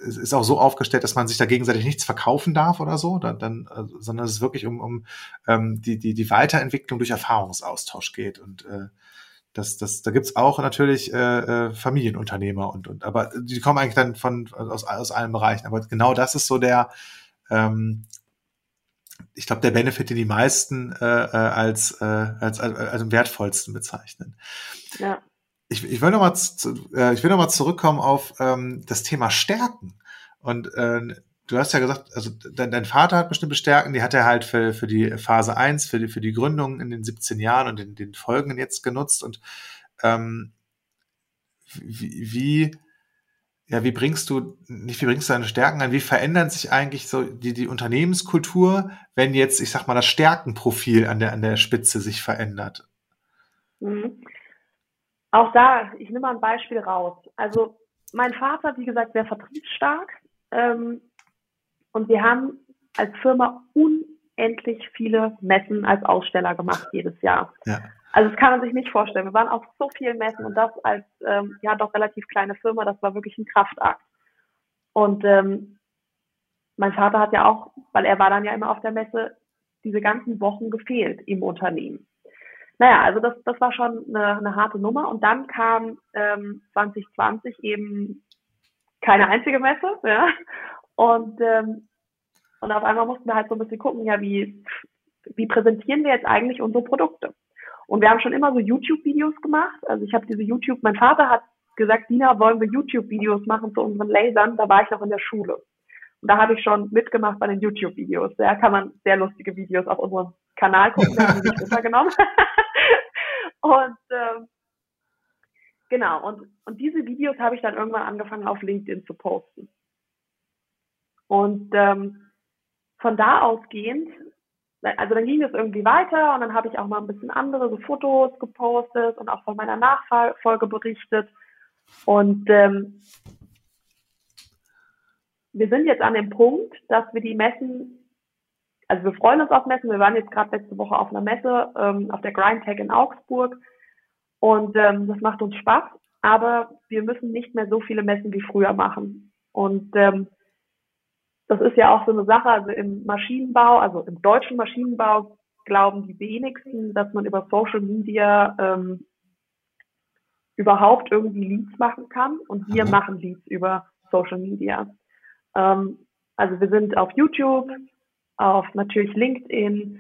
es ist auch so aufgestellt, dass man sich da gegenseitig nichts verkaufen darf oder so, dann, dann äh, sondern es ist wirklich um, um ähm, die, die, die Weiterentwicklung durch Erfahrungsaustausch geht. Und äh, das, das, da gibt's auch natürlich äh, äh, Familienunternehmer und, und aber die kommen eigentlich dann von aus, aus allen Bereichen. Aber genau das ist so der, ähm, ich glaube, der Benefit, den die meisten äh, äh als, äh, als, als, als am wertvollsten bezeichnen. Ja. Ich, ich will nochmal äh, ich will noch mal zurückkommen auf ähm, das Thema Stärken. Und äh, du hast ja gesagt, also dein, dein, Vater hat bestimmte Stärken, die hat er halt für, für die Phase 1, für die, für die Gründung in den 17 Jahren und in den Folgen jetzt genutzt. Und ähm, wie, ja, wie bringst du, nicht wie bringst du deine Stärken an, wie verändert sich eigentlich so die, die Unternehmenskultur, wenn jetzt, ich sag mal, das Stärkenprofil an der, an der Spitze sich verändert? Mhm. Auch da, ich nehme mal ein Beispiel raus. Also mein Vater, wie gesagt, sehr vertriebsstark. Ähm, und wir haben als Firma unendlich viele Messen als Aussteller gemacht jedes Jahr. Ja. Also das kann man sich nicht vorstellen. Wir waren auf so vielen Messen und das als ähm, ja doch relativ kleine Firma, das war wirklich ein Kraftakt. Und ähm, mein Vater hat ja auch, weil er war dann ja immer auf der Messe, diese ganzen Wochen gefehlt im Unternehmen. Naja, also das, das war schon eine, eine harte Nummer. Und dann kam ähm, 2020 eben keine einzige Messe, ja. Und, ähm, und auf einmal mussten wir halt so ein bisschen gucken, ja, wie, wie präsentieren wir jetzt eigentlich unsere Produkte? Und wir haben schon immer so YouTube-Videos gemacht. Also ich habe diese YouTube, mein Vater hat gesagt, Dina, wollen wir YouTube-Videos machen zu unseren Lasern? Da war ich noch in der Schule. Und da habe ich schon mitgemacht bei den YouTube-Videos. Da kann man sehr lustige Videos auf unserem Kanal gucken, da haben wir sich runtergenommen. und ähm, genau, und, und diese Videos habe ich dann irgendwann angefangen auf LinkedIn zu posten. Und ähm, von da ausgehend, also dann ging es irgendwie weiter und dann habe ich auch mal ein bisschen andere so Fotos gepostet und auch von meiner Nachfolge berichtet. Und ähm, wir sind jetzt an dem Punkt, dass wir die Messen, also wir freuen uns auf Messen. Wir waren jetzt gerade letzte Woche auf einer Messe, ähm, auf der GrindTech in Augsburg. Und ähm, das macht uns Spaß, aber wir müssen nicht mehr so viele Messen wie früher machen. Und ähm, das ist ja auch so eine Sache, also im Maschinenbau, also im deutschen Maschinenbau glauben die wenigsten, dass man über Social Media ähm, überhaupt irgendwie Leads machen kann. Und wir mhm. machen Leads über Social Media. Ähm, Also wir sind auf YouTube, auf natürlich LinkedIn,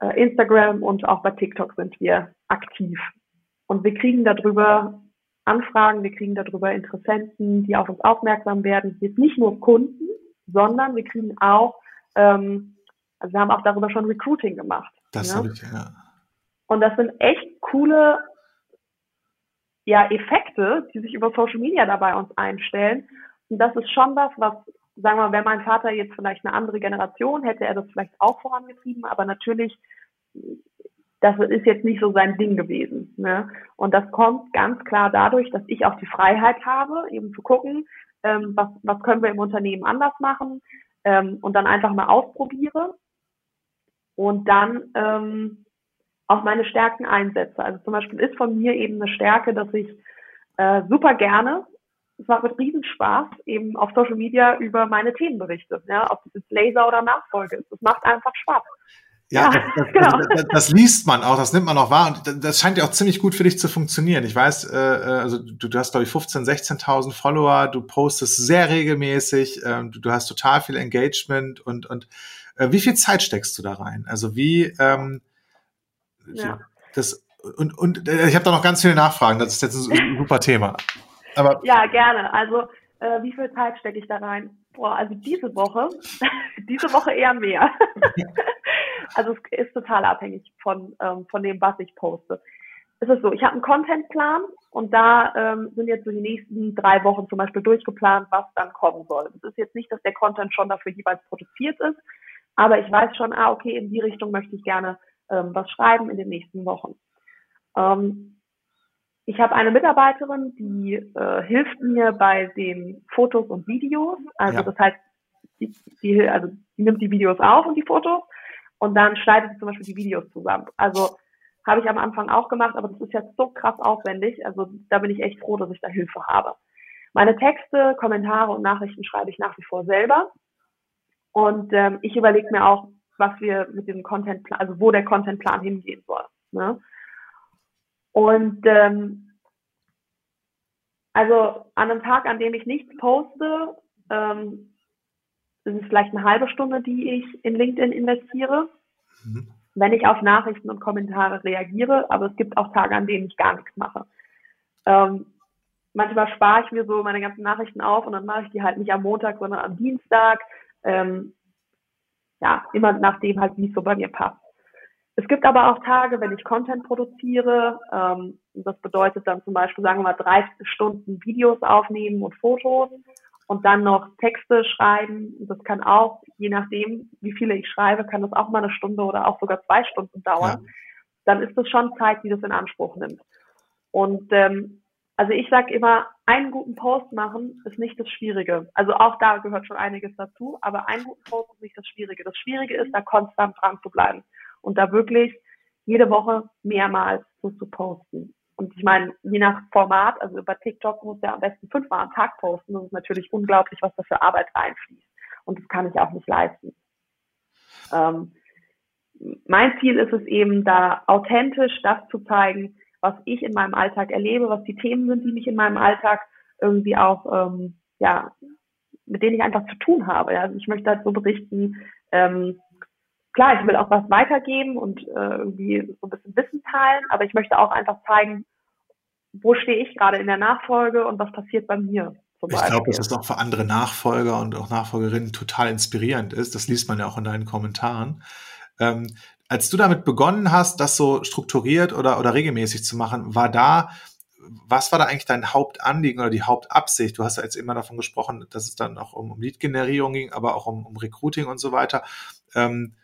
äh, Instagram und auch bei TikTok sind wir aktiv. Und wir kriegen darüber Anfragen, wir kriegen darüber Interessenten, die auf uns aufmerksam werden. Jetzt nicht nur Kunden, sondern wir kriegen auch, ähm, also wir haben auch darüber schon Recruiting gemacht. Das ja? habe ich, ja. Und das sind echt coole ja, Effekte, die sich über Social Media dabei uns einstellen. Und das ist schon was, was, sagen wir mal, wenn mein Vater jetzt vielleicht eine andere Generation hätte, er das vielleicht auch vorangetrieben, aber natürlich, das ist jetzt nicht so sein Ding gewesen. Ne? Und das kommt ganz klar dadurch, dass ich auch die Freiheit habe, eben zu gucken, ähm, was, was können wir im Unternehmen anders machen ähm, und dann einfach mal ausprobiere und dann ähm, auch meine Stärken einsetze. Also zum Beispiel ist von mir eben eine Stärke, dass ich äh, super gerne, es macht mit Riesenspaß, eben auf Social Media über meine Themen berichte. Ja, ob das jetzt Laser oder Nachfolge ist. Das macht einfach Spaß. Ja, ja das, genau. das, das, liest man auch, das nimmt man auch wahr und das scheint ja auch ziemlich gut für dich zu funktionieren. Ich weiß, äh, äh also du, du hast glaube ich 15, 16.000 Follower, du postest sehr regelmäßig, ähm, du, du hast total viel Engagement und und äh, wie viel Zeit steckst du da rein? Also wie ähm, ja. das und und äh, ich habe da noch ganz viele Nachfragen. Das ist jetzt ein super Thema. Aber ja, gerne. Also äh, wie viel Zeit stecke ich da rein? Boah, also diese Woche, diese Woche eher mehr. also es ist total abhängig von ähm, von dem, was ich poste. Es ist so, ich habe einen Contentplan und da ähm, sind jetzt so die nächsten drei Wochen zum Beispiel durchgeplant, was dann kommen soll. Es ist jetzt nicht, dass der Content schon dafür jeweils produziert ist, aber ich weiß schon, ah, okay, in die Richtung möchte ich gerne ähm, was schreiben in den nächsten Wochen. Ähm, ich habe eine Mitarbeiterin, die äh, hilft mir bei den Fotos und Videos. Also ja. das heißt, die, die, also die nimmt die Videos auf und die Fotos und dann schneidet sie zum Beispiel die Videos zusammen. Also habe ich am Anfang auch gemacht, aber das ist jetzt so krass aufwendig. Also da bin ich echt froh, dass ich da Hilfe habe. Meine Texte, Kommentare und Nachrichten schreibe ich nach wie vor selber. Und ähm, ich überlege mir auch, was wir mit dem Contentplan, also wo der Contentplan hingehen soll. Ne? Und ähm, also an einem Tag, an dem ich nichts poste, ähm, ist es vielleicht eine halbe Stunde, die ich in LinkedIn investiere, mhm. wenn ich auf Nachrichten und Kommentare reagiere. Aber es gibt auch Tage, an denen ich gar nichts mache. Ähm, manchmal spare ich mir so meine ganzen Nachrichten auf und dann mache ich die halt nicht am Montag, sondern am Dienstag. Ähm, ja, immer nachdem halt, wie es so bei mir passt. Es gibt aber auch Tage, wenn ich Content produziere, ähm, das bedeutet dann zum Beispiel, sagen wir mal, drei Stunden Videos aufnehmen und Fotos und dann noch Texte schreiben. Das kann auch, je nachdem, wie viele ich schreibe, kann das auch mal eine Stunde oder auch sogar zwei Stunden dauern. Ja. Dann ist das schon Zeit, die das in Anspruch nimmt. Und ähm, also ich sage immer, einen guten Post machen ist nicht das Schwierige. Also auch da gehört schon einiges dazu, aber einen guten Post ist nicht das Schwierige. Das Schwierige ist, da konstant dran zu bleiben und da wirklich jede Woche mehrmals so zu posten. Und ich meine, je nach Format, also über TikTok muss ja am besten fünfmal am Tag posten. Das ist natürlich unglaublich, was da für Arbeit reinfließt. Und das kann ich auch nicht leisten. Ähm, mein Ziel ist es eben, da authentisch das zu zeigen, was ich in meinem Alltag erlebe, was die Themen sind, die mich in meinem Alltag irgendwie auch, ähm, ja, mit denen ich einfach zu tun habe. Also ich möchte halt so berichten, ähm, klar, ich will auch was weitergeben und äh, irgendwie so ein bisschen Wissen teilen, aber ich möchte auch einfach zeigen, wo stehe ich gerade in der Nachfolge und was passiert bei mir. Ich glaube, dass das auch für andere Nachfolger und auch Nachfolgerinnen total inspirierend ist. Das liest man ja auch in deinen Kommentaren. Ähm, als du damit begonnen hast, das so strukturiert oder, oder regelmäßig zu machen, war da, was war da eigentlich dein Hauptanliegen oder die Hauptabsicht? Du hast ja jetzt immer davon gesprochen, dass es dann auch um, um Lead-Generierung ging, aber auch um, um Recruiting und so weiter. Ähm,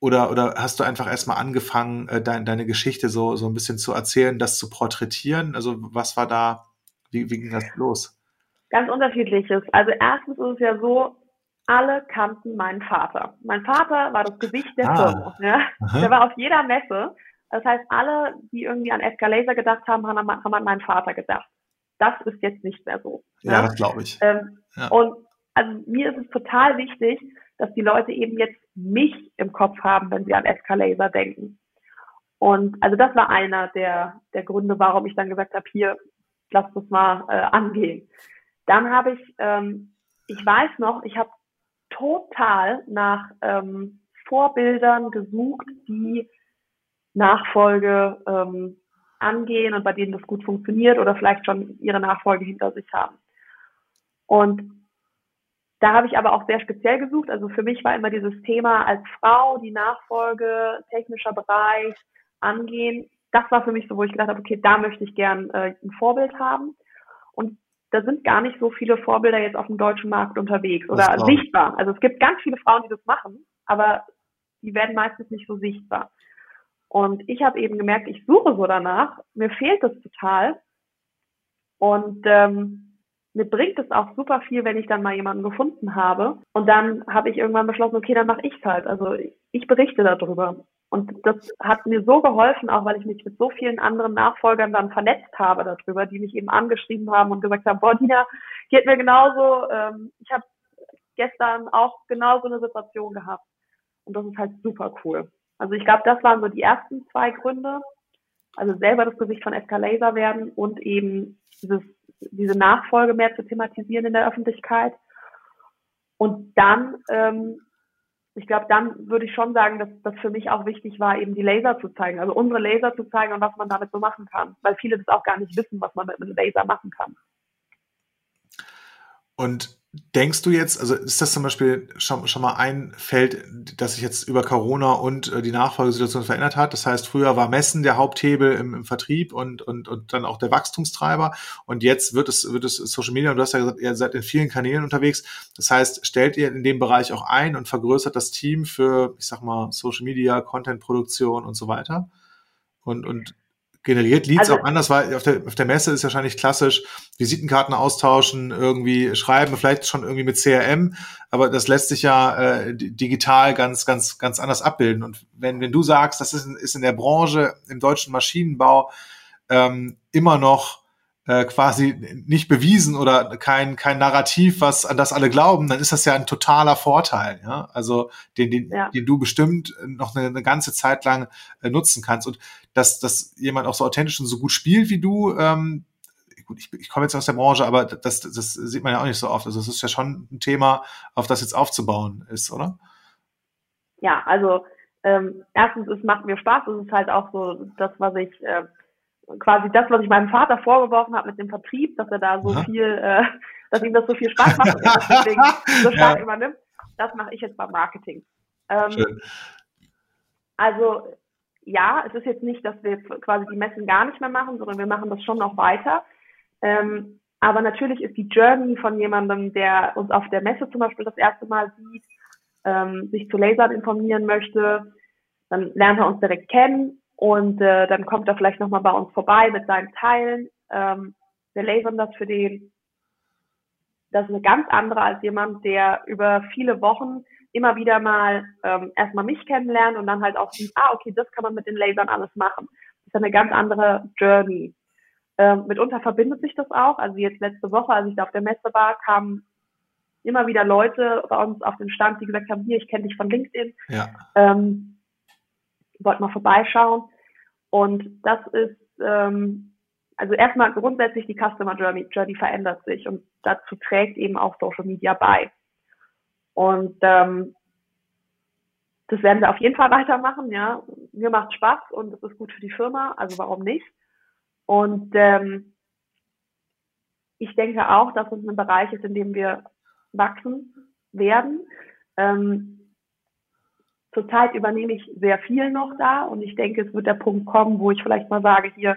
oder, oder hast du einfach erstmal angefangen, äh, dein, deine Geschichte so, so ein bisschen zu erzählen, das zu porträtieren? Also was war da, wie, wie ging das los? Ganz unterschiedliches. Also erstens ist es ja so, alle kannten meinen Vater. Mein Vater war das Gesicht der ah. Firma. Ja? Der war auf jeder Messe. Das heißt, alle, die irgendwie an Escalator gedacht haben, haben, haben an meinen Vater gedacht. Das ist jetzt nicht mehr so. Ja, ja? das glaube ich. Ähm, ja. Und also mir ist es total wichtig, dass die Leute eben jetzt mich im Kopf haben, wenn sie an Escalator denken. Und also das war einer der, der Gründe, warum ich dann gesagt habe, hier, lass das mal äh, angehen. Dann habe ich, ähm, ich weiß noch, ich habe total nach ähm, Vorbildern gesucht, die Nachfolge ähm, angehen und bei denen das gut funktioniert oder vielleicht schon ihre Nachfolge hinter sich haben. Und da habe ich aber auch sehr speziell gesucht. Also für mich war immer dieses Thema als Frau, die Nachfolge, technischer Bereich angehen. Das war für mich so, wo ich gedacht habe, okay, da möchte ich gern äh, ein Vorbild haben. Und da sind gar nicht so viele Vorbilder jetzt auf dem deutschen Markt unterwegs oder sichtbar. Also es gibt ganz viele Frauen, die das machen, aber die werden meistens nicht so sichtbar. Und ich habe eben gemerkt, ich suche so danach, mir fehlt das total. Und ähm, mir bringt es auch super viel, wenn ich dann mal jemanden gefunden habe. Und dann habe ich irgendwann beschlossen, okay, dann mache ich es halt. Also ich berichte darüber. Und das hat mir so geholfen, auch weil ich mich mit so vielen anderen Nachfolgern dann vernetzt habe darüber, die mich eben angeschrieben haben und gesagt haben, boah, Dina, geht mir genauso. Ähm, ich habe gestern auch genauso eine Situation gehabt. Und das ist halt super cool. Also ich glaube, das waren so die ersten zwei Gründe. Also selber das Gesicht von Escalator werden und eben dieses, diese Nachfolge mehr zu thematisieren in der Öffentlichkeit. Und dann, ähm, ich glaube, dann würde ich schon sagen, dass das für mich auch wichtig war, eben die Laser zu zeigen, also unsere Laser zu zeigen und was man damit so machen kann, weil viele das auch gar nicht wissen, was man mit einem Laser machen kann. Und Denkst du jetzt, also ist das zum Beispiel schon, schon mal ein Feld, das sich jetzt über Corona und äh, die Nachfolgesituation verändert hat? Das heißt, früher war Messen der Haupthebel im, im Vertrieb und, und, und dann auch der Wachstumstreiber. Und jetzt wird es, wird es Social Media, und du hast ja gesagt, ihr seid in vielen Kanälen unterwegs. Das heißt, stellt ihr in dem Bereich auch ein und vergrößert das Team für, ich sag mal, Social Media, Content-Produktion und so weiter? Und, und generiert Leads also, auch anders, weil auf der, auf der Messe ist wahrscheinlich klassisch, Visitenkarten austauschen, irgendwie schreiben, vielleicht schon irgendwie mit CRM, aber das lässt sich ja äh, digital ganz, ganz, ganz anders abbilden. Und wenn, wenn du sagst, das ist, ist in der Branche, im deutschen Maschinenbau ähm, immer noch äh, quasi nicht bewiesen oder kein, kein Narrativ, was an das alle glauben, dann ist das ja ein totaler Vorteil, ja. Also den, den, ja. den du bestimmt noch eine, eine ganze Zeit lang äh, nutzen kannst. Und dass, dass jemand auch so authentisch und so gut spielt wie du, ähm, gut, ich, ich komme jetzt aus der Branche, aber das, das sieht man ja auch nicht so oft. Also es ist ja schon ein Thema, auf das jetzt aufzubauen ist, oder? Ja, also ähm, erstens, es macht mir Spaß. Es ist halt auch so das, was ich äh, quasi das, was ich meinem Vater vorgeworfen habe mit dem Vertrieb, dass er da so ja. viel, äh, dass ihm das so viel Spaß macht und deswegen so stark ja. übernimmt. Das mache ich jetzt beim Marketing. Ähm, also ja, es ist jetzt nicht, dass wir quasi die Messen gar nicht mehr machen, sondern wir machen das schon noch weiter. Ähm, aber natürlich ist die Journey von jemandem, der uns auf der Messe zum Beispiel das erste Mal sieht, ähm, sich zu Lasern informieren möchte, dann lernt er uns direkt kennen und äh, dann kommt er vielleicht nochmal bei uns vorbei mit seinen Teilen. Ähm, wir lasern das für den. Das ist eine ganz andere als jemand, der über viele Wochen immer wieder mal ähm, erstmal mich kennenlernt und dann halt auch sieht, ah, okay, das kann man mit den Lasern alles machen. Das ist eine ganz andere Journey. Ähm, mitunter verbindet sich das auch. Also jetzt letzte Woche, als ich da auf der Messe war, kamen immer wieder Leute bei uns auf den Stand, die gesagt haben, hier, ich kenne dich von LinkedIn. Ja. Ähm, wollt mal vorbeischauen. Und das ist, ähm, also erstmal grundsätzlich die Customer Journey, Journey verändert sich und dazu trägt eben auch Social Media bei. Und ähm, das werden wir auf jeden Fall weitermachen, ja. Mir macht Spaß und es ist gut für die Firma, also warum nicht? Und ähm, ich denke auch, dass es ein Bereich ist, in dem wir wachsen werden. Ähm, Zurzeit übernehme ich sehr viel noch da und ich denke, es wird der Punkt kommen, wo ich vielleicht mal sage, hier,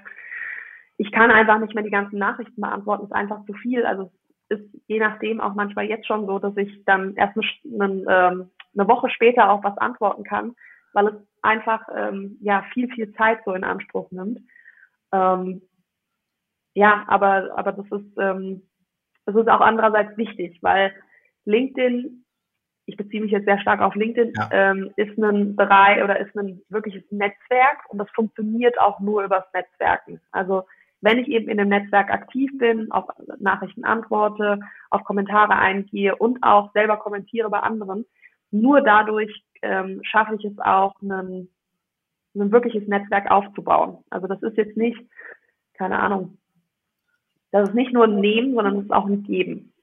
ich kann einfach nicht mehr die ganzen Nachrichten beantworten, ist einfach zu viel. Also es ist je nachdem auch manchmal jetzt schon so, dass ich dann erst eine, ähm, eine Woche später auf was antworten kann, weil es einfach ähm, ja viel, viel Zeit so in Anspruch nimmt. Ähm, ja, aber, aber das ist, ähm, das ist auch andererseits wichtig, weil LinkedIn ich beziehe mich jetzt sehr stark auf LinkedIn, ja. ähm, ist ein Bereich oder ist ein wirkliches Netzwerk und das funktioniert auch nur übers Netzwerken. Also wenn ich eben in dem Netzwerk aktiv bin, auf Nachrichten antworte, auf Kommentare eingehe und auch selber kommentiere bei anderen, nur dadurch ähm, schaffe ich es auch, ein, ein wirkliches Netzwerk aufzubauen. Also das ist jetzt nicht, keine Ahnung, das ist nicht nur ein Nehmen, sondern es ist auch ein Geben.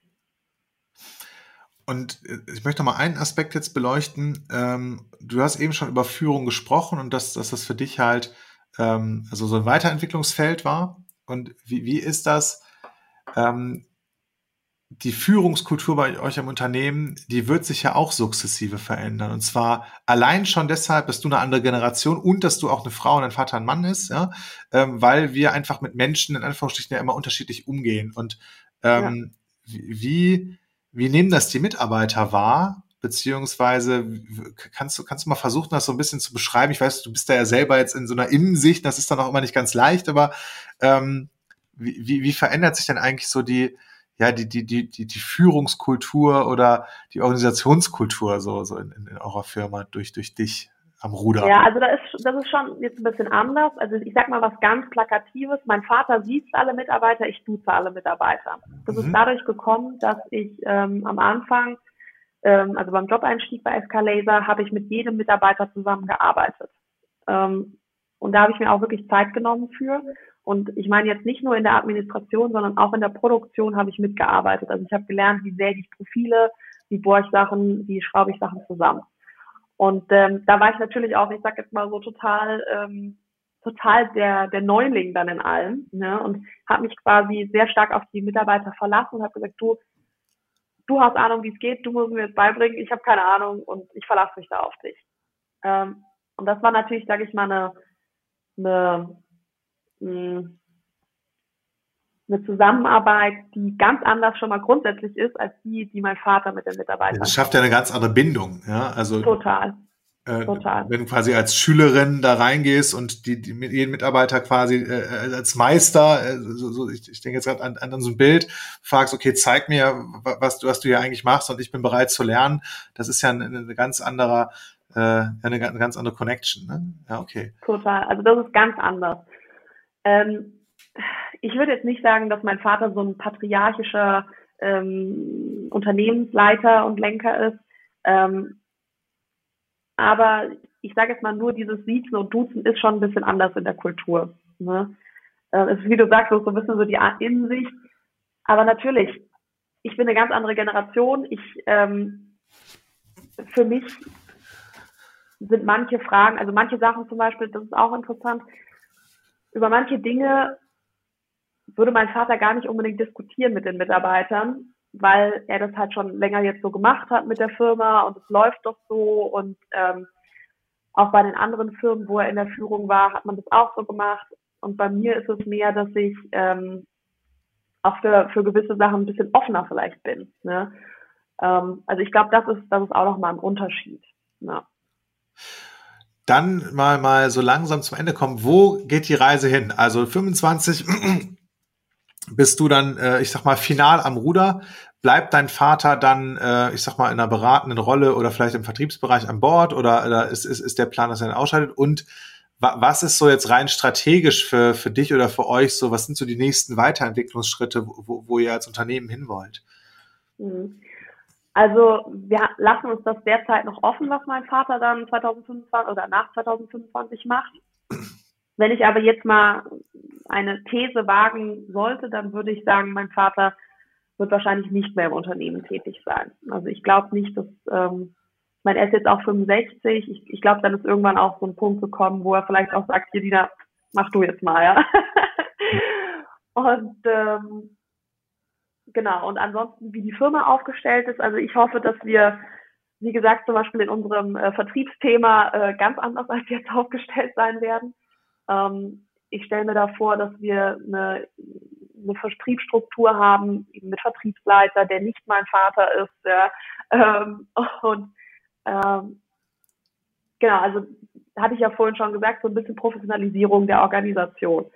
Und äh, ich möchte mal einen Aspekt jetzt beleuchten. Ähm, du hast eben schon über Führung gesprochen und dass, dass das für dich halt ähm, also so ein Weiterentwicklungsfeld war. Und wie, wie ist das? Ähm, die Führungskultur bei euch im Unternehmen, die wird sich ja auch sukzessive verändern. Und zwar allein schon deshalb, dass du eine andere Generation und dass du auch eine Frau und ein Vater ein Mann ist, ja, ähm, weil wir einfach mit Menschen in Anführungsstrichen ja immer unterschiedlich umgehen. Und ähm, ja. wie, wie nehmen das die Mitarbeiter wahr? Beziehungsweise kannst du, kannst du mal versuchen, das so ein bisschen zu beschreiben? Ich weiß, du bist da ja selber jetzt in so einer Innensicht, das ist dann auch immer nicht ganz leicht, aber ähm, wie, wie, wie verändert sich denn eigentlich so die, ja, die, die, die, die, die Führungskultur oder die Organisationskultur so, so in, in eurer Firma durch, durch dich am Ruder? Ja, also das ist, das ist schon jetzt ein bisschen anders. Also ich sag mal was ganz Plakatives. Mein Vater sieht alle Mitarbeiter, ich duze alle Mitarbeiter. Das mhm. ist dadurch gekommen, dass ich ähm, am Anfang, ähm, also beim Jobeinstieg bei SK Laser, habe ich mit jedem Mitarbeiter zusammengearbeitet. Ähm, und da habe ich mir auch wirklich Zeit genommen für. Und ich meine jetzt nicht nur in der Administration, sondern auch in der Produktion habe ich mitgearbeitet. Also ich habe gelernt, wie säge ich Profile, wie bohre ich Sachen, wie schraube ich Sachen zusammen. Und ähm, da war ich natürlich auch, ich sag jetzt mal so total, ähm, total der, der Neuling dann in allem. Ne? Und habe mich quasi sehr stark auf die Mitarbeiter verlassen und habe gesagt, du, du hast Ahnung, wie es geht, du musst mir jetzt beibringen, ich habe keine Ahnung und ich verlasse mich da auf dich. Ähm, und das war natürlich, sage ich mal, eine, eine hm, eine Zusammenarbeit, die ganz anders schon mal grundsätzlich ist, als die, die mein Vater mit den Mitarbeitern Das schafft ja eine ganz andere Bindung, ja. Also, Total. Äh, Total. Wenn du quasi als Schülerin da reingehst und die, die mit jeden Mitarbeiter quasi äh, als Meister, äh, so, so, ich, ich denke jetzt gerade an, an so ein Bild, fragst, okay, zeig mir, was du, was du hier eigentlich machst und ich bin bereit zu lernen. Das ist ja eine, eine ganz andere, äh, eine, eine ganz andere Connection. Ne? Ja, okay. Total. Also das ist ganz anders. Ähm, ich würde jetzt nicht sagen, dass mein Vater so ein patriarchischer ähm, Unternehmensleiter und Lenker ist. Ähm, aber ich sage jetzt mal nur, dieses Siezen und Duzen ist schon ein bisschen anders in der Kultur. Ne? Äh, ist, wie du sagst, so ein bisschen so die Innensicht. Aber natürlich, ich bin eine ganz andere Generation. Ich, ähm, für mich sind manche Fragen, also manche Sachen zum Beispiel, das ist auch interessant, über manche Dinge würde mein Vater gar nicht unbedingt diskutieren mit den Mitarbeitern, weil er das halt schon länger jetzt so gemacht hat mit der Firma und es läuft doch so und ähm, auch bei den anderen Firmen, wo er in der Führung war, hat man das auch so gemacht. Und bei mir ist es mehr, dass ich ähm, auch für, für gewisse Sachen ein bisschen offener vielleicht bin. Ne? Ähm, also ich glaube, das ist, das ist auch nochmal ein Unterschied. Ja. Dann mal, mal so langsam zum Ende kommen. Wo geht die Reise hin? Also 25 bist du dann, äh, ich sag mal, final am Ruder. Bleibt dein Vater dann, äh, ich sag mal, in einer beratenden Rolle oder vielleicht im Vertriebsbereich an Bord oder, oder ist, ist, ist der Plan, dass er ihn ausschaltet? Und wa was ist so jetzt rein strategisch für, für dich oder für euch so? Was sind so die nächsten Weiterentwicklungsschritte, wo, wo ihr als Unternehmen hin wollt? Mhm. Also wir lassen uns das derzeit noch offen, was mein Vater dann 2025 oder nach 2025 macht. Wenn ich aber jetzt mal eine These wagen sollte, dann würde ich sagen, mein Vater wird wahrscheinlich nicht mehr im Unternehmen tätig sein. Also ich glaube nicht, dass, ähm, ich meine, er ist jetzt auch 65. Ich, ich glaube, dann ist irgendwann auch so ein Punkt gekommen, wo er vielleicht auch sagt, hier, Dina, mach du jetzt mal, ja. und ähm, genau, und ansonsten, wie die Firma aufgestellt ist, also ich hoffe, dass wir, wie gesagt, zum Beispiel in unserem äh, Vertriebsthema äh, ganz anders als jetzt aufgestellt sein werden. Ähm, ich stelle mir da vor, dass wir eine, eine Vertriebsstruktur haben, eben mit Vertriebsleiter, der nicht mein Vater ist. Ja, ähm, und ähm, genau, also hatte ich ja vorhin schon gesagt, so ein bisschen Professionalisierung der Organisation.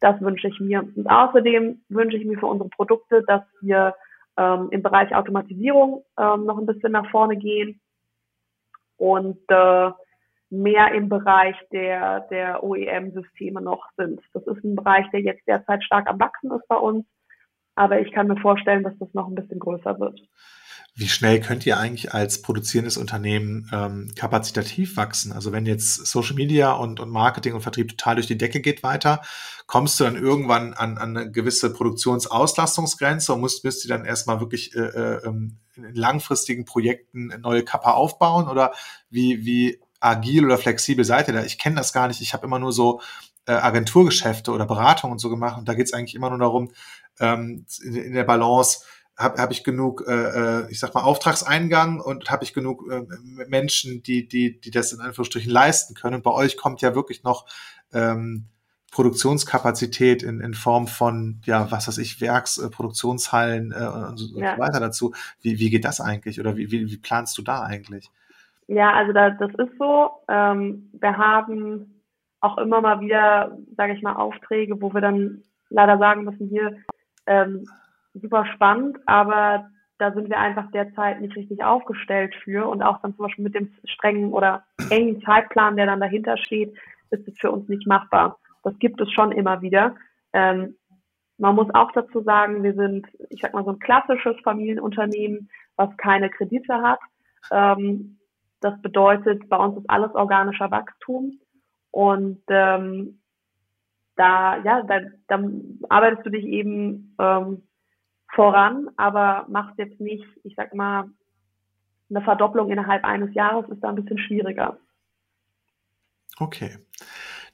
Das wünsche ich mir. Und außerdem wünsche ich mir für unsere Produkte, dass wir ähm, im Bereich Automatisierung ähm, noch ein bisschen nach vorne gehen und äh, mehr im Bereich der, der OEM-Systeme noch sind. Das ist ein Bereich, der jetzt derzeit stark am Wachsen ist bei uns, aber ich kann mir vorstellen, dass das noch ein bisschen größer wird. Wie schnell könnt ihr eigentlich als produzierendes Unternehmen ähm, kapazitativ wachsen? Also wenn jetzt Social Media und, und Marketing und Vertrieb total durch die Decke geht weiter, kommst du dann irgendwann an, an eine gewisse Produktionsauslastungsgrenze und musst, müsst ihr dann erstmal wirklich äh, äh, ähm, in langfristigen Projekten neue Kappa aufbauen? Oder wie, wie agil oder flexibel seid ihr da? Ich kenne das gar nicht. Ich habe immer nur so äh, Agenturgeschäfte oder Beratungen und so gemacht und da geht es eigentlich immer nur darum, ähm, in, in der Balance, habe hab ich genug, äh, äh, ich sag mal, Auftragseingang und habe ich genug äh, Menschen, die, die, die das in Anführungsstrichen leisten können. Und bei euch kommt ja wirklich noch ähm, Produktionskapazität in, in Form von, ja, was weiß ich, Werks, äh, Produktionshallen äh, und so ja. weiter dazu. Wie, wie geht das eigentlich oder wie, wie, wie planst du da eigentlich? Ja, also da, das ist so. Ähm, wir haben auch immer mal wieder, sage ich mal, Aufträge, wo wir dann leider sagen müssen, hier ähm, super spannend, aber da sind wir einfach derzeit nicht richtig aufgestellt für und auch dann zum Beispiel mit dem strengen oder engen Zeitplan, der dann dahinter steht, ist es für uns nicht machbar. Das gibt es schon immer wieder. Ähm, man muss auch dazu sagen, wir sind, ich sag mal, so ein klassisches Familienunternehmen, was keine Kredite hat. Ähm, das bedeutet, bei uns ist alles organischer Wachstum und ähm, da, ja, da, da arbeitest du dich eben ähm, voran, aber machst jetzt nicht, ich sag mal, eine Verdopplung innerhalb eines Jahres ist da ein bisschen schwieriger. Okay.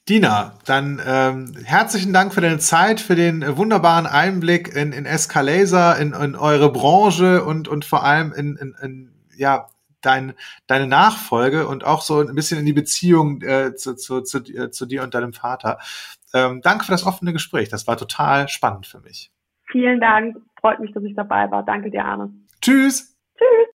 Dina, dann ähm, herzlichen Dank für deine Zeit, für den wunderbaren Einblick in, in Escalaser, in, in eure Branche und, und vor allem in, in, in ja, dein, deine Nachfolge und auch so ein bisschen in die Beziehung äh, zu, zu, zu, äh, zu dir und deinem Vater. Ähm, danke für das offene Gespräch. Das war total spannend für mich. Vielen Dank. Freut mich, dass ich dabei war. Danke dir, Arne. Tschüss. Tschüss.